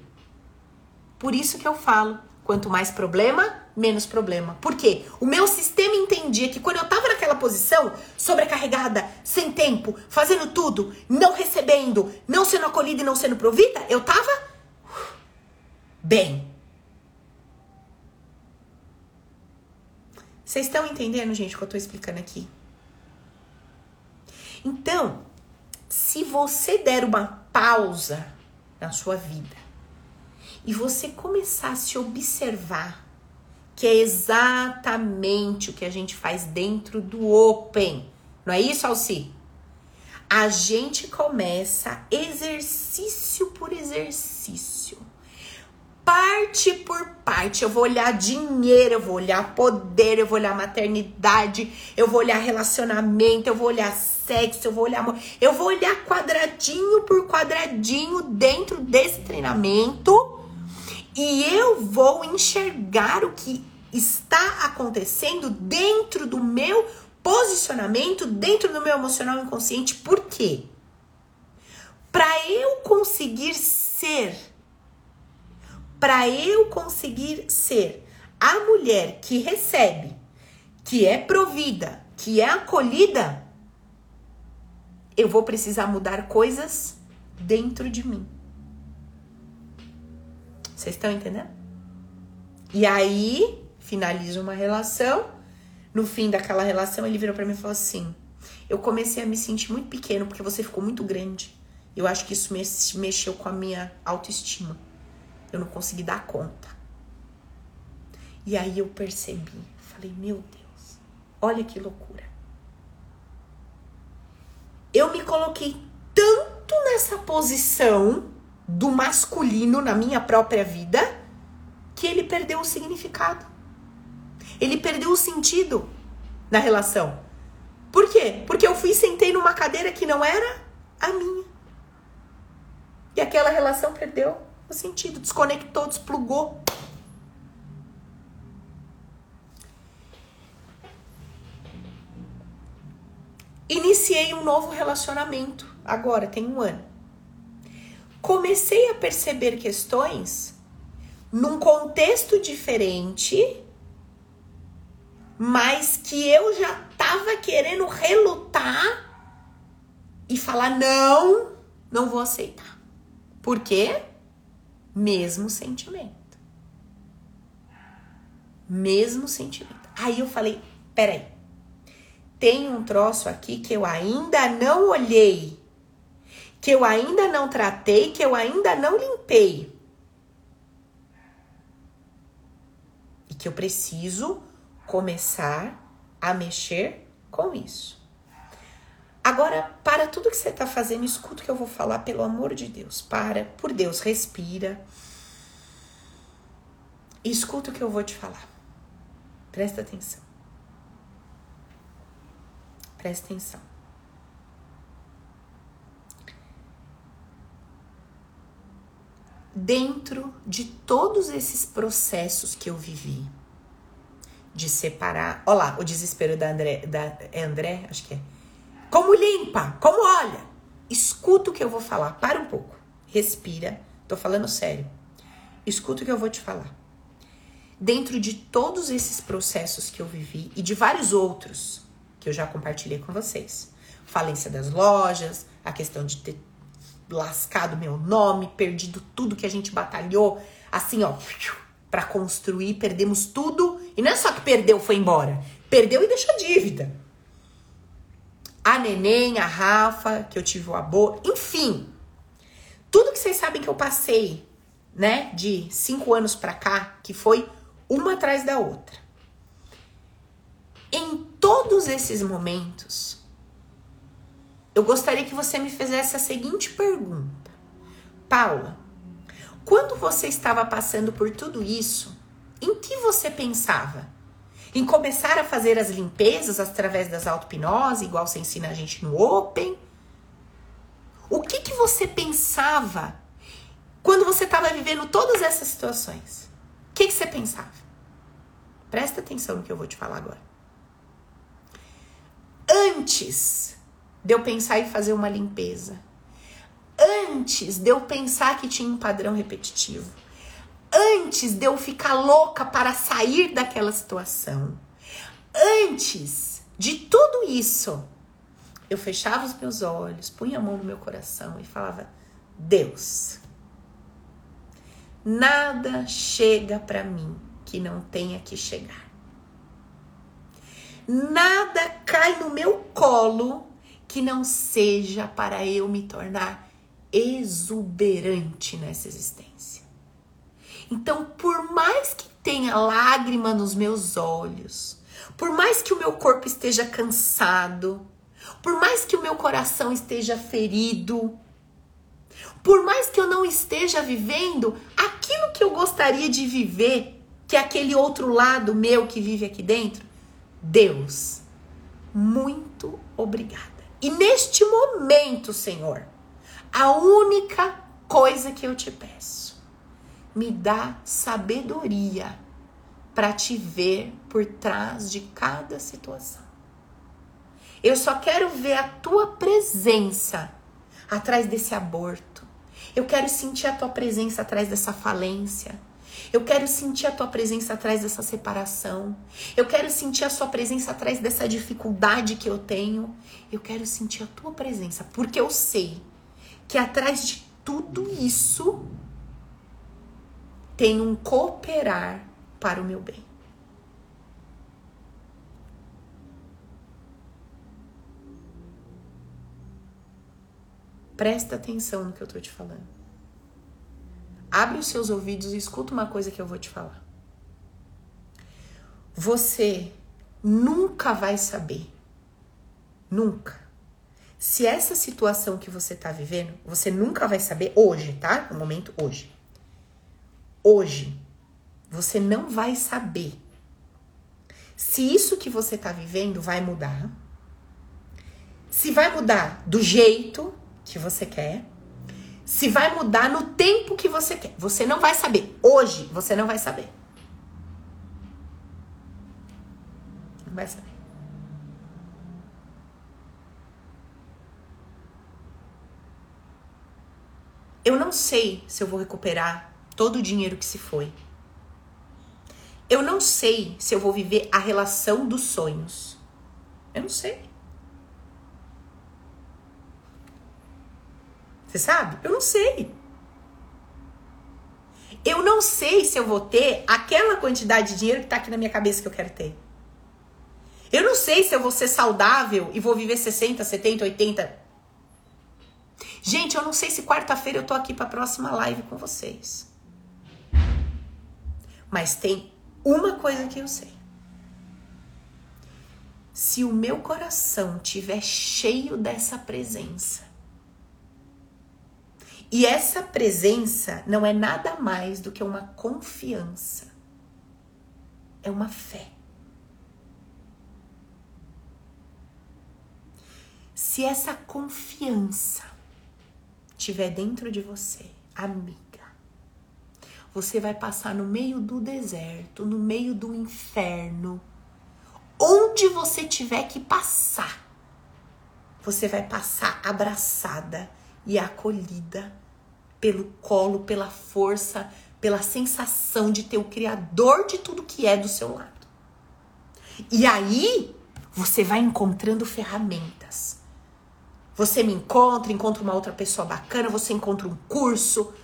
S1: Por isso que eu falo, quanto mais problema, menos problema. Por quê? O meu sistema entendia que quando eu tava naquela posição, sobrecarregada, sem tempo, fazendo tudo, não recebendo, não sendo acolhida e não sendo provida, eu tava bem. Vocês estão entendendo, gente, o que eu tô explicando aqui? Então, se você der uma pausa na sua vida e você começar a se observar, que é exatamente o que a gente faz dentro do Open, não é isso, Alci? A gente começa exercício por exercício, parte por parte. Eu vou olhar dinheiro, eu vou olhar poder, eu vou olhar maternidade, eu vou olhar relacionamento, eu vou olhar sexo, eu vou olhar amor. Eu vou olhar quadradinho por quadradinho dentro desse treinamento e eu vou enxergar o que está acontecendo dentro do meu posicionamento, dentro do meu emocional inconsciente. Por quê? Para eu conseguir ser para eu conseguir ser a mulher que recebe, que é provida, que é acolhida, eu vou precisar mudar coisas dentro de mim. Vocês estão entendendo? E aí, finaliza uma relação. No fim daquela relação, ele virou para mim e falou assim: Eu comecei a me sentir muito pequeno porque você ficou muito grande. Eu acho que isso mexeu com a minha autoestima. Eu não consegui dar conta. E aí eu percebi, falei, meu Deus, olha que loucura. Eu me coloquei tanto nessa posição do masculino na minha própria vida que ele perdeu o significado. Ele perdeu o sentido na relação. Por quê? Porque eu fui e sentei numa cadeira que não era a minha. E aquela relação perdeu o sentido, desconectou, desplugou. Iniciei um novo relacionamento, agora tem um ano. Comecei a perceber questões num contexto diferente, mas que eu já tava querendo relutar e falar: não, não vou aceitar. Por quê? Mesmo sentimento. Mesmo sentimento. Aí eu falei: peraí, tem um troço aqui que eu ainda não olhei, que eu ainda não tratei, que eu ainda não limpei. E que eu preciso começar a mexer com isso. Agora, para tudo que você está fazendo, escuta o que eu vou falar, pelo amor de Deus. Para, por Deus, respira. Escuta o que eu vou te falar. Presta atenção. Presta atenção. Dentro de todos esses processos que eu vivi, de separar. Olha lá, o desespero da André, da, é André, acho que é como limpa? Como olha? Escuta o que eu vou falar. Para um pouco. Respira. Tô falando sério. Escuta o que eu vou te falar. Dentro de todos esses processos que eu vivi e de vários outros que eu já compartilhei com vocês. Falência das lojas, a questão de ter lascado meu nome, perdido tudo que a gente batalhou, assim, ó, para construir, perdemos tudo. E não é só que perdeu, foi embora. Perdeu e deixou dívida a neném, a Rafa, que eu tive o abô, enfim. Tudo que vocês sabem que eu passei, né, de cinco anos pra cá, que foi uma atrás da outra. Em todos esses momentos, eu gostaria que você me fizesse a seguinte pergunta: Paula, quando você estava passando por tudo isso, em que você pensava? Em começar a fazer as limpezas através das auto-hipnose, igual você ensina a gente no Open. O que, que você pensava quando você estava vivendo todas essas situações? O que, que você pensava? Presta atenção no que eu vou te falar agora. Antes de eu pensar em fazer uma limpeza, antes de eu pensar que tinha um padrão repetitivo, antes de eu ficar louca para sair daquela situação, antes de tudo isso, eu fechava os meus olhos, punha a mão no meu coração e falava: Deus, nada chega para mim que não tenha que chegar. Nada cai no meu colo que não seja para eu me tornar exuberante nessa existência. Então, por mais que tenha lágrima nos meus olhos, por mais que o meu corpo esteja cansado, por mais que o meu coração esteja ferido, Por mais que eu não esteja vivendo aquilo que eu gostaria de viver, que é aquele outro lado meu que vive aqui dentro, Deus, muito obrigada. E neste momento, Senhor, a única coisa que eu te peço, me dá sabedoria para te ver por trás de cada situação. Eu só quero ver a tua presença atrás desse aborto. Eu quero sentir a tua presença atrás dessa falência. Eu quero sentir a tua presença atrás dessa separação. Eu quero sentir a sua presença atrás dessa dificuldade que eu tenho. Eu quero sentir a tua presença, porque eu sei que atrás de tudo isso tem um cooperar para o meu bem. Presta atenção no que eu tô te falando. Abre os seus ouvidos e escuta uma coisa que eu vou te falar. Você nunca vai saber, nunca, se essa situação que você tá vivendo, você nunca vai saber hoje, tá? No momento hoje. Hoje, você não vai saber se isso que você tá vivendo vai mudar. Se vai mudar do jeito que você quer. Se vai mudar no tempo que você quer. Você não vai saber. Hoje, você não vai saber. Não vai saber. Eu não sei se eu vou recuperar todo o dinheiro que se foi. Eu não sei se eu vou viver a relação dos sonhos. Eu não sei. Você sabe? Eu não sei. Eu não sei se eu vou ter aquela quantidade de dinheiro que tá aqui na minha cabeça que eu quero ter. Eu não sei se eu vou ser saudável e vou viver 60, 70, 80. Gente, eu não sei se quarta-feira eu tô aqui para próxima live com vocês. Mas tem uma coisa que eu sei. Se o meu coração tiver cheio dessa presença, e essa presença não é nada mais do que uma confiança, é uma fé. Se essa confiança tiver dentro de você, amiga, você vai passar no meio do deserto, no meio do inferno, onde você tiver que passar, você vai passar abraçada e acolhida pelo colo, pela força, pela sensação de ter o Criador de tudo que é do seu lado. E aí você vai encontrando ferramentas. Você me encontra, encontra uma outra pessoa bacana, você encontra um curso,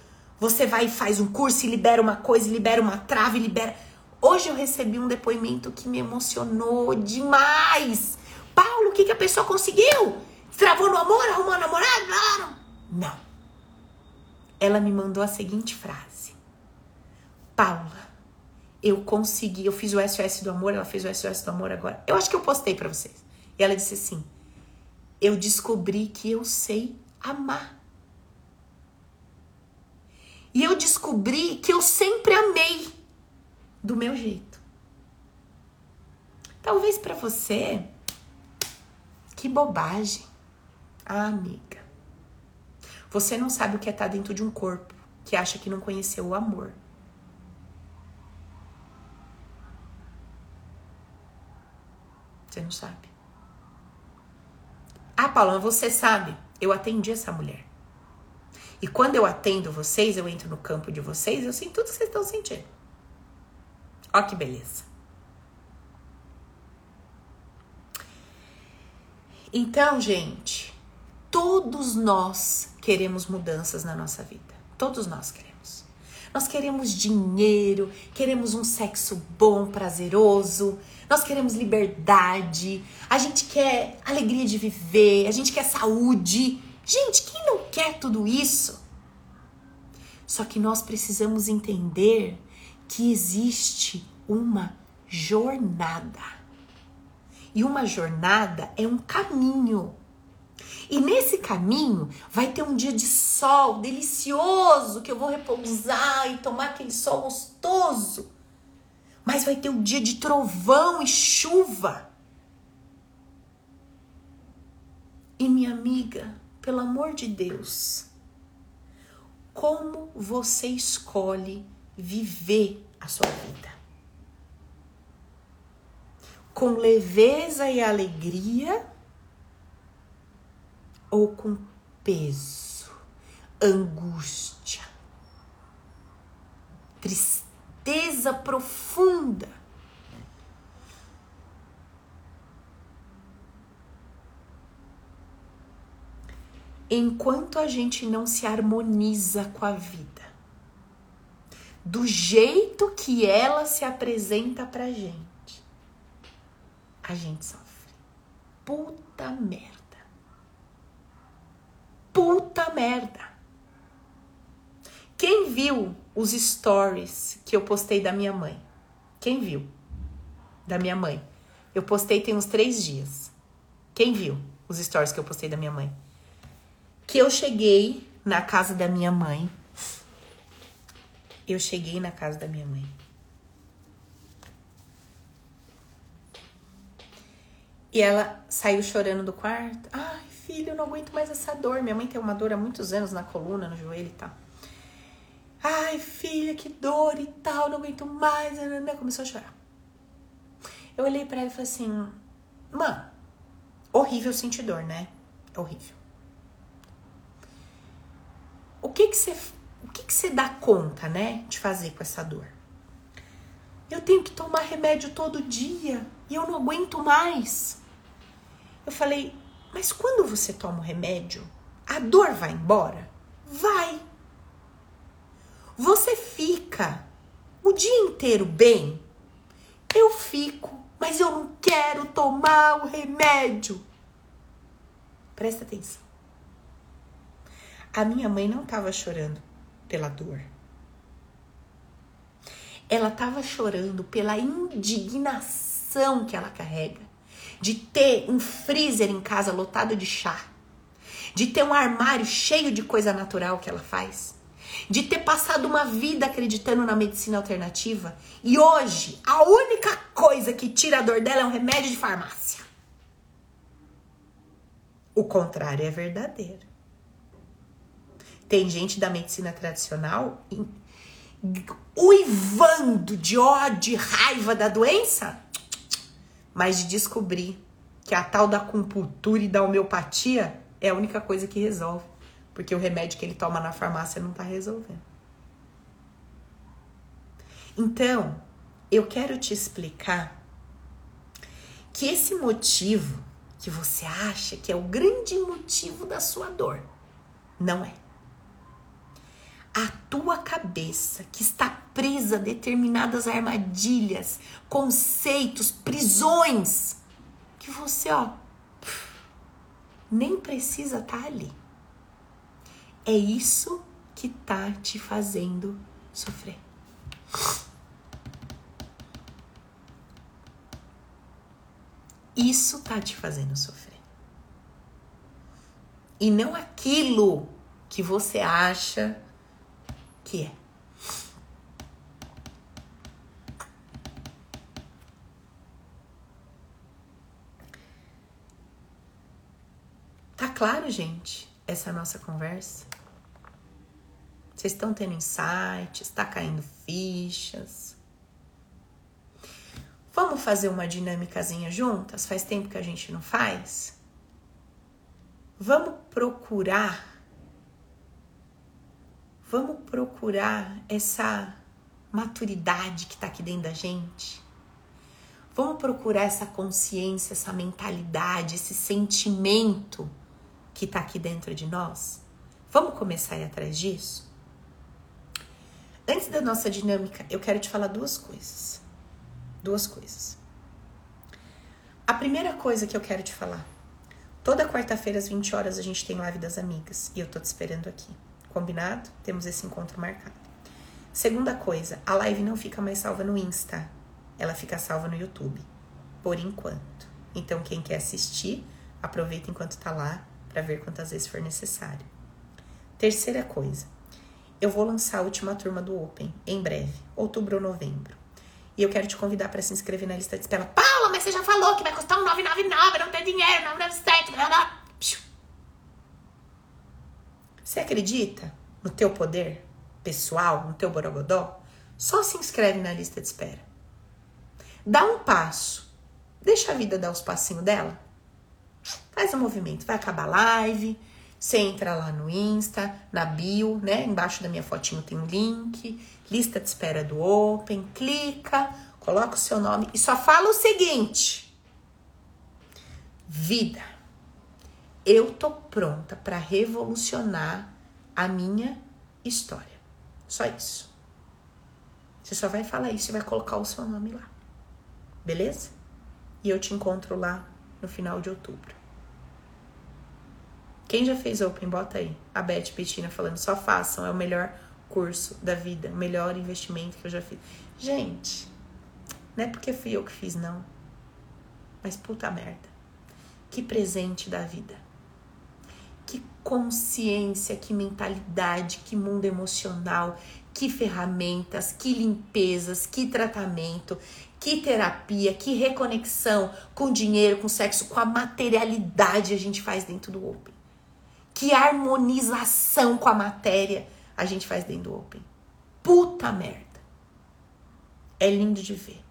S1: você vai e faz um curso e libera uma coisa, libera uma trave, libera. Hoje eu recebi um depoimento que me emocionou demais. Paulo, o que, que a pessoa conseguiu? Travou no amor, arrumou namorado? Não. Ela me mandou a seguinte frase: Paula, eu consegui, eu fiz o SOS do amor, ela fez o SOS do amor agora. Eu acho que eu postei para vocês. E ela disse assim: Eu descobri que eu sei amar. E eu descobri que eu sempre amei do meu jeito. Talvez para você, que bobagem. Ah, amiga. Você não sabe o que é estar dentro de um corpo que acha que não conheceu o amor. Você não sabe. Ah, Paula, você sabe. Eu atendi essa mulher. E quando eu atendo vocês, eu entro no campo de vocês, eu sinto tudo que vocês estão sentindo. Ó que beleza. Então, gente, todos nós queremos mudanças na nossa vida. Todos nós queremos. Nós queremos dinheiro, queremos um sexo bom, prazeroso, nós queremos liberdade, a gente quer alegria de viver, a gente quer saúde. Gente, quem não quer tudo isso? Só que nós precisamos entender que existe uma jornada. E uma jornada é um caminho. E nesse caminho vai ter um dia de sol delicioso que eu vou repousar e tomar aquele sol gostoso. Mas vai ter um dia de trovão e chuva. E minha amiga, pelo amor de Deus, como você escolhe viver a sua vida? Com leveza e alegria ou com peso, angústia, tristeza profunda. Enquanto a gente não se harmoniza com a vida, do jeito que ela se apresenta pra gente, a gente sofre. Puta merda puta merda. Quem viu os stories que eu postei da minha mãe? Quem viu? Da minha mãe. Eu postei tem uns três dias. Quem viu os stories que eu postei da minha mãe? Que eu cheguei na casa da minha mãe. Eu cheguei na casa da minha mãe. E ela saiu chorando do quarto. Ai, filho, eu não aguento mais essa dor. Minha mãe tem uma dor há muitos anos na coluna, no joelho e tal. Ai, filha, que dor e tal, não aguento mais. Começou a chorar. Eu olhei para ela e falei assim: Mano, horrível sentir dor, né? Horrível. O que que você o que que você dá conta, né, de fazer com essa dor? Eu tenho que tomar remédio todo dia e eu não aguento mais. Eu falei: mas quando você toma o remédio, a dor vai embora? Vai. Você fica o dia inteiro bem? Eu fico, mas eu não quero tomar o remédio. Presta atenção. A minha mãe não estava chorando pela dor. Ela estava chorando pela indignação que ela carrega de ter um freezer em casa lotado de chá, de ter um armário cheio de coisa natural que ela faz, de ter passado uma vida acreditando na medicina alternativa e hoje a única coisa que tira a dor dela é um remédio de farmácia. O contrário é verdadeiro. Tem gente da medicina tradicional uivando de ódio e raiva da doença mas de descobrir que a tal da acupuntura e da homeopatia é a única coisa que resolve, porque o remédio que ele toma na farmácia não está resolvendo. Então, eu quero te explicar que esse motivo que você acha que é o grande motivo da sua dor, não é. A tua cabeça que está presa a determinadas armadilhas, conceitos, prisões, que você, ó, nem precisa estar tá ali. É isso que tá te fazendo sofrer. Isso tá te fazendo sofrer. E não aquilo que você acha que é. Tá claro, gente, essa nossa conversa? Vocês estão tendo insights, está caindo fichas. Vamos fazer uma dinâmicazinha juntas? Faz tempo que a gente não faz? Vamos procurar vamos procurar essa maturidade que está aqui dentro da gente. Vamos procurar essa consciência, essa mentalidade, esse sentimento que está aqui dentro de nós? Vamos começar a ir atrás disso? Antes da nossa dinâmica, eu quero te falar duas coisas. Duas coisas. A primeira coisa que eu quero te falar. Toda quarta-feira às 20 horas a gente tem live das amigas e eu tô te esperando aqui. Combinado? Temos esse encontro marcado. Segunda coisa, a live não fica mais salva no Insta. Ela fica salva no YouTube, por enquanto. Então quem quer assistir, aproveita enquanto tá lá para ver quantas vezes for necessário. Terceira coisa, eu vou lançar a última turma do Open em breve, outubro ou novembro. E eu quero te convidar para se inscrever na lista de espera. Paula, mas você já falou que vai custar um 999, não tem dinheiro, 997, blá blá. Você acredita no teu poder pessoal, no teu borogodó? Só se inscreve na lista de espera. Dá um passo. Deixa a vida dar os passinhos dela. Faz um movimento. Vai acabar a live. Você entra lá no Insta, na bio, né? Embaixo da minha fotinho tem um link, lista de espera do Open, clica, coloca o seu nome e só fala o seguinte: Vida, eu tô pronta para revolucionar a minha história. Só isso. Você só vai falar isso e vai colocar o seu nome lá. Beleza? E eu te encontro lá no final de outubro. Quem já fez Open, bota aí. A Beth Petina falando, só façam, é o melhor curso da vida, o melhor investimento que eu já fiz. Gente, não é porque fui eu que fiz, não. Mas puta merda. Que presente da vida. Consciência, que mentalidade, que mundo emocional, que ferramentas, que limpezas, que tratamento, que terapia, que reconexão com dinheiro, com sexo, com a materialidade a gente faz dentro do Open. Que harmonização com a matéria a gente faz dentro do Open. Puta merda. É lindo de ver.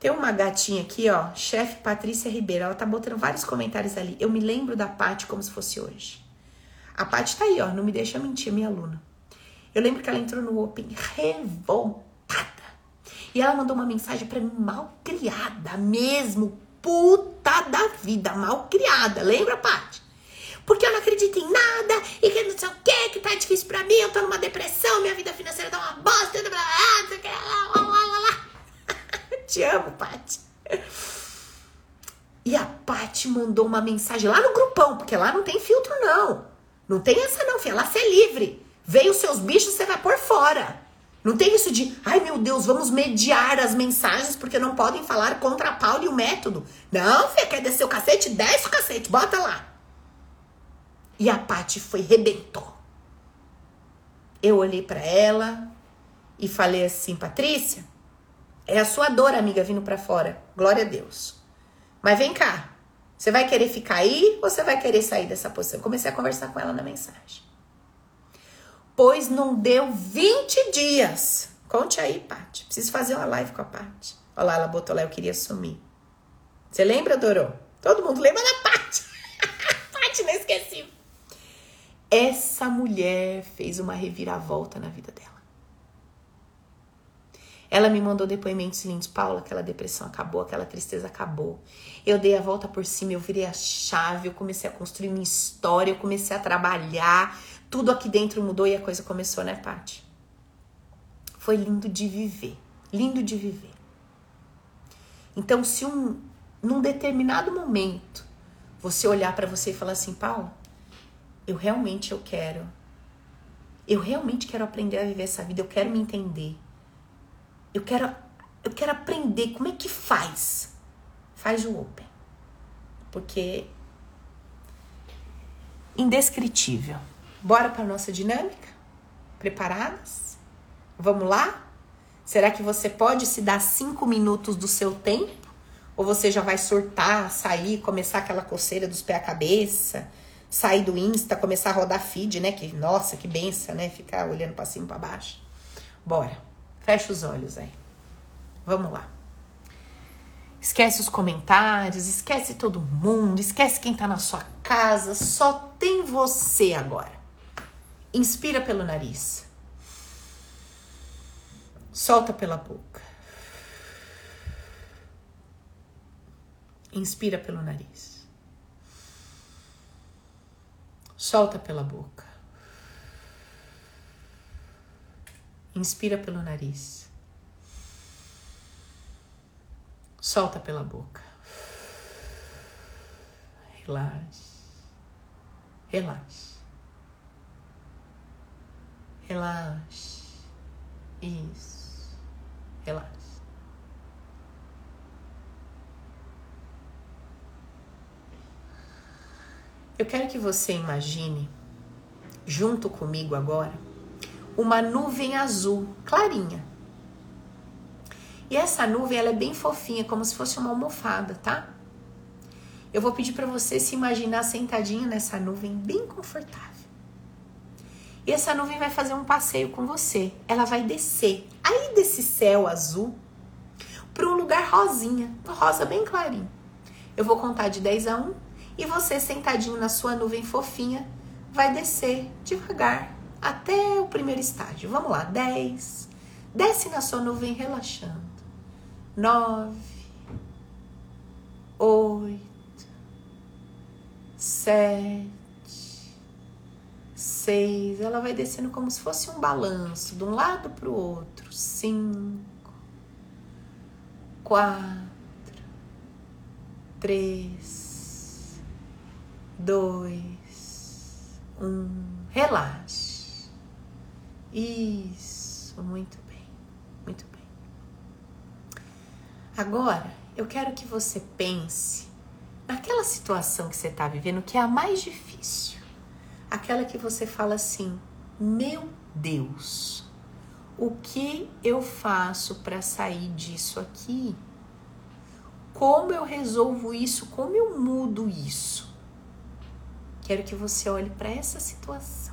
S1: Tem uma gatinha aqui, ó, chefe Patrícia Ribeiro. Ela tá botando vários comentários ali. Eu me lembro da Paty como se fosse hoje. A Paty tá aí, ó, não me deixa mentir, minha aluna. Eu lembro que ela entrou no Open revoltada. E ela mandou uma mensagem para mim mal criada mesmo, puta da vida, mal criada. Lembra, Paty? porque eu não acredito em nada e que não sei o que, que tá difícil pra mim, eu tô numa depressão, minha vida financeira tá uma bosta, blá, blá, blá, blá, blá. Te amo, Paty. E a Paty mandou uma mensagem lá no grupão, porque lá não tem filtro, não. Não tem essa, não, filha. Lá você é livre. Veio os seus bichos, você vai por fora. Não tem isso de, ai meu Deus, vamos mediar as mensagens porque não podem falar contra a Paula e o método. Não, filha, quer descer o cacete? Desce o cacete, bota lá. E a Paty foi rebentou. Eu olhei para ela e falei assim, Patrícia, é a sua dor, amiga, vindo para fora. Glória a Deus. Mas vem cá. Você vai querer ficar aí ou você vai querer sair dessa posição? Comecei a conversar com ela na mensagem. Pois não deu 20 dias. Conte aí, Paty. Preciso fazer uma live com a Paty. Olha lá, ela botou lá, eu queria sumir. Você lembra, Dorô? Todo mundo lembra da Paty. Paty, não esqueci. Essa mulher fez uma reviravolta na vida dela. Ela me mandou depoimentos lindos. Paula, aquela depressão acabou, aquela tristeza acabou. Eu dei a volta por cima, eu virei a chave, eu comecei a construir minha história, eu comecei a trabalhar. Tudo aqui dentro mudou e a coisa começou, né, Paty? Foi lindo de viver. Lindo de viver. Então, se um, num determinado momento você olhar para você e falar assim, Paula, eu realmente eu quero. Eu realmente quero aprender a viver essa vida, eu quero me entender. Eu quero eu quero aprender como é que faz. Faz o open. Porque indescritível. Bora para nossa dinâmica? Preparadas? Vamos lá? Será que você pode se dar cinco minutos do seu tempo? Ou você já vai surtar, sair, começar aquela coceira dos pés à cabeça? sair do Insta, começar a rodar feed, né? Que, nossa, que benção, né? Ficar olhando para cima e para baixo. Bora. Fecha os olhos aí. Vamos lá. Esquece os comentários, esquece todo mundo, esquece quem tá na sua casa, só tem você agora. Inspira pelo nariz. Solta pela boca. Inspira pelo nariz. Solta pela boca. Inspira pelo nariz. Solta pela boca. Relaxe. Relaxe. Relaxe. Isso. Relaxe. Eu quero que você imagine, junto comigo agora, uma nuvem azul, clarinha. E essa nuvem ela é bem fofinha, como se fosse uma almofada, tá? Eu vou pedir para você se imaginar sentadinho nessa nuvem bem confortável. E essa nuvem vai fazer um passeio com você. Ela vai descer aí desse céu azul para um lugar rosinha, rosa bem clarinho. Eu vou contar de 10 a 1 e você sentadinho na sua nuvem fofinha vai descer devagar até o primeiro estágio. Vamos lá, 10. Desce na sua nuvem relaxando. 9 8 sete, seis. Ela vai descendo como se fosse um balanço de um lado para o outro. Cinco, quatro, três, dois, um. Relaxe. Isso, muito bem, muito bem. Agora eu quero que você pense naquela situação que você está vivendo, que é a mais difícil, aquela que você fala assim: meu Deus, o que eu faço para sair disso aqui? Como eu resolvo isso? Como eu mudo isso? Quero que você olhe para essa situação.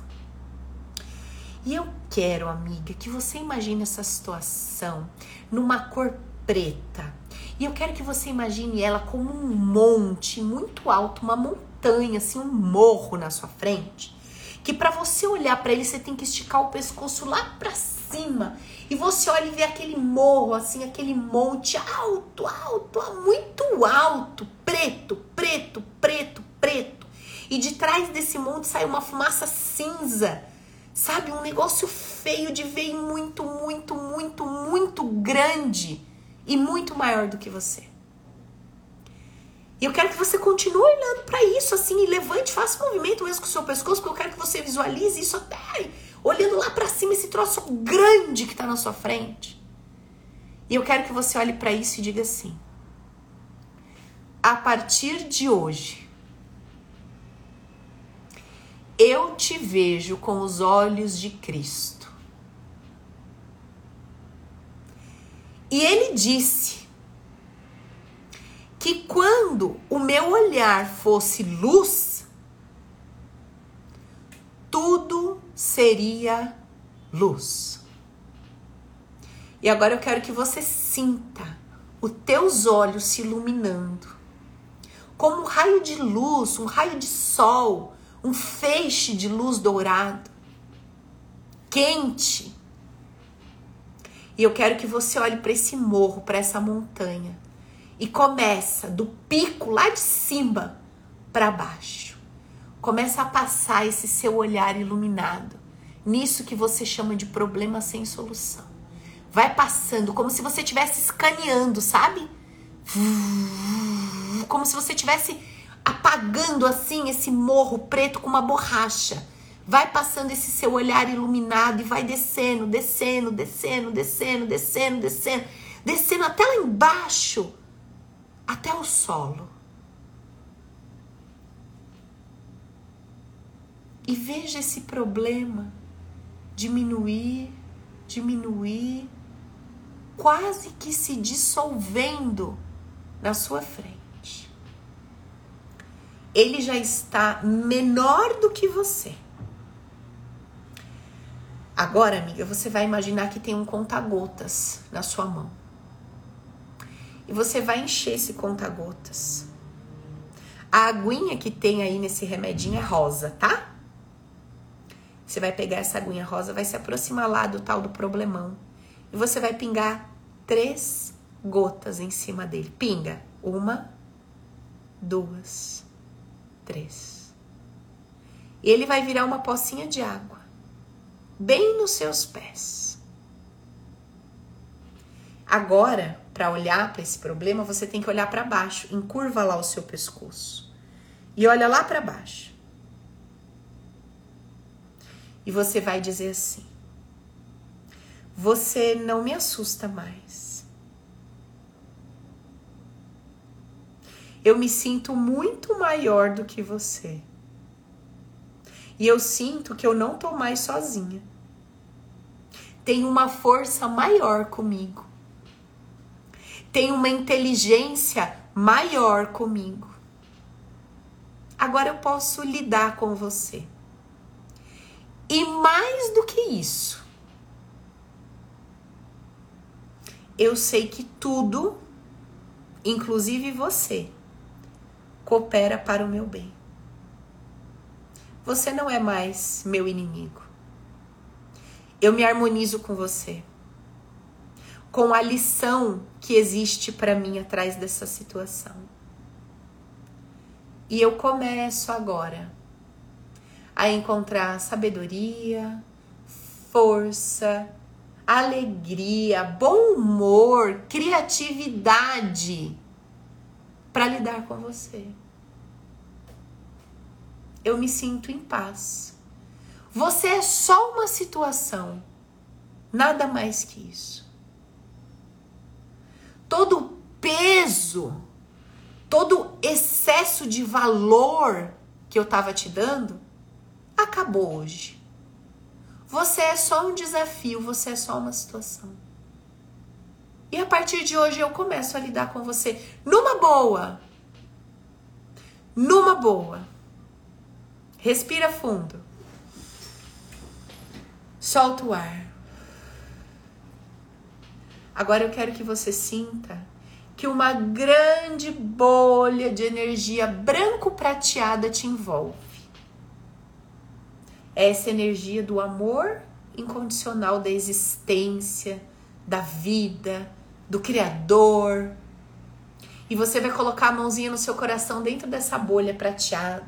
S1: E eu quero, amiga, que você imagine essa situação numa cor preta e eu quero que você imagine ela como um monte muito alto, uma montanha, assim, um morro na sua frente. Que para você olhar para ele, você tem que esticar o pescoço lá para cima. E você olha e vê aquele morro, assim, aquele monte alto, alto, muito alto, preto, preto, preto, preto. E de trás desse monte sai uma fumaça cinza. Sabe, um negócio feio de ver muito, muito, muito, muito grande e muito maior do que você. E eu quero que você continue olhando para isso assim e levante, faça um movimento mesmo com o seu pescoço, porque eu quero que você visualize isso até olhando lá para cima esse troço grande que está na sua frente. E eu quero que você olhe para isso e diga assim: a partir de hoje, eu te vejo com os olhos de Cristo. E ele disse que quando o meu olhar fosse luz, tudo seria luz. E agora eu quero que você sinta os teus olhos se iluminando. Como um raio de luz, um raio de sol, um feixe de luz dourado, quente, e eu quero que você olhe para esse morro, para essa montanha e começa do pico lá de cima para baixo. Começa a passar esse seu olhar iluminado nisso que você chama de problema sem solução. Vai passando como se você estivesse escaneando, sabe? Como se você estivesse apagando assim esse morro preto com uma borracha Vai passando esse seu olhar iluminado e vai descendo, descendo, descendo, descendo, descendo, descendo, descendo até lá embaixo, até o solo. E veja esse problema diminuir, diminuir, quase que se dissolvendo na sua frente. Ele já está menor do que você. Agora, amiga, você vai imaginar que tem um conta-gotas na sua mão. E você vai encher esse conta-gotas. A aguinha que tem aí nesse remedinho é rosa, tá? Você vai pegar essa aguinha rosa, vai se aproximar lá do tal do problemão. E você vai pingar três gotas em cima dele. Pinga. Uma, duas, três. Ele vai virar uma pocinha de água bem nos seus pés. Agora, para olhar para esse problema, você tem que olhar para baixo, encurva lá o seu pescoço e olha lá para baixo. E você vai dizer assim: Você não me assusta mais. Eu me sinto muito maior do que você. E eu sinto que eu não tô mais sozinha. Tem uma força maior comigo. Tem uma inteligência maior comigo. Agora eu posso lidar com você. E mais do que isso, eu sei que tudo, inclusive você, coopera para o meu bem. Você não é mais meu inimigo. Eu me harmonizo com você. Com a lição que existe para mim atrás dessa situação. E eu começo agora a encontrar sabedoria, força, alegria, bom humor, criatividade para lidar com você. Eu me sinto em paz. Você é só uma situação, nada mais que isso. Todo peso todo excesso de valor que eu estava te dando acabou hoje. Você é só um desafio, você é só uma situação. E a partir de hoje eu começo a lidar com você numa boa. Numa boa. Respira fundo. Solta o ar. Agora eu quero que você sinta que uma grande bolha de energia branco-prateada te envolve. Essa energia do amor incondicional da existência, da vida, do Criador. E você vai colocar a mãozinha no seu coração dentro dessa bolha prateada.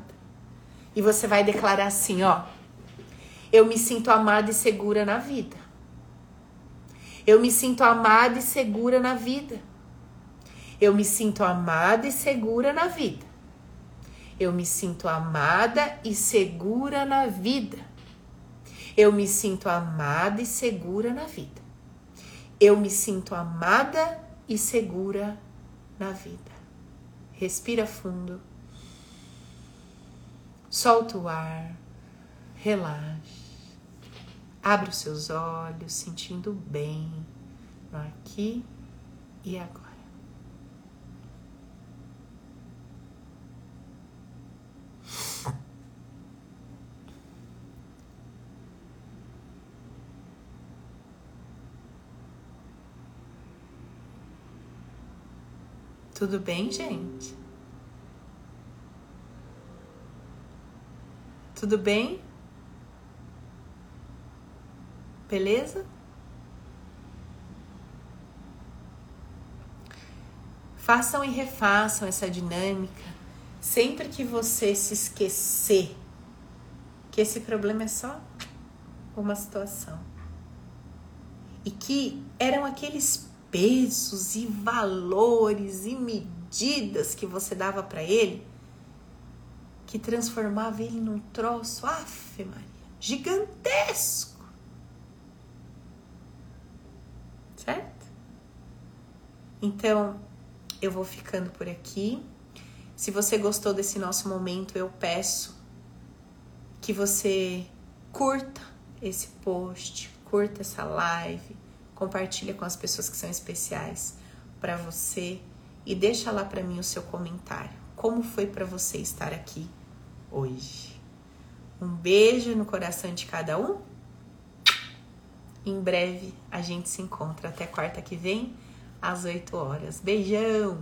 S1: E você vai declarar assim: ó. Eu me sinto amada e segura na vida. Eu me sinto amada e segura na vida. Eu me sinto amada e segura na vida. Eu me sinto amada e segura na vida. Eu me sinto amada e segura na vida. Eu me sinto amada e segura na vida. Respira fundo. Solta o ar. Relaxe. Abre os seus olhos, sentindo bem no aqui e agora. Tudo bem, gente? Tudo bem? Beleza? Façam e refaçam essa dinâmica sempre que você se esquecer que esse problema é só uma situação e que eram aqueles pesos e valores e medidas que você dava para ele que transformava ele num troço, afe Maria, gigantesco. Certo? Então, eu vou ficando por aqui. Se você gostou desse nosso momento, eu peço que você curta esse post, curta essa live, compartilha com as pessoas que são especiais para você e deixa lá para mim o seu comentário. Como foi para você estar aqui hoje? Um beijo no coração de cada um. Em breve a gente se encontra até quarta que vem às 8 horas. Beijão.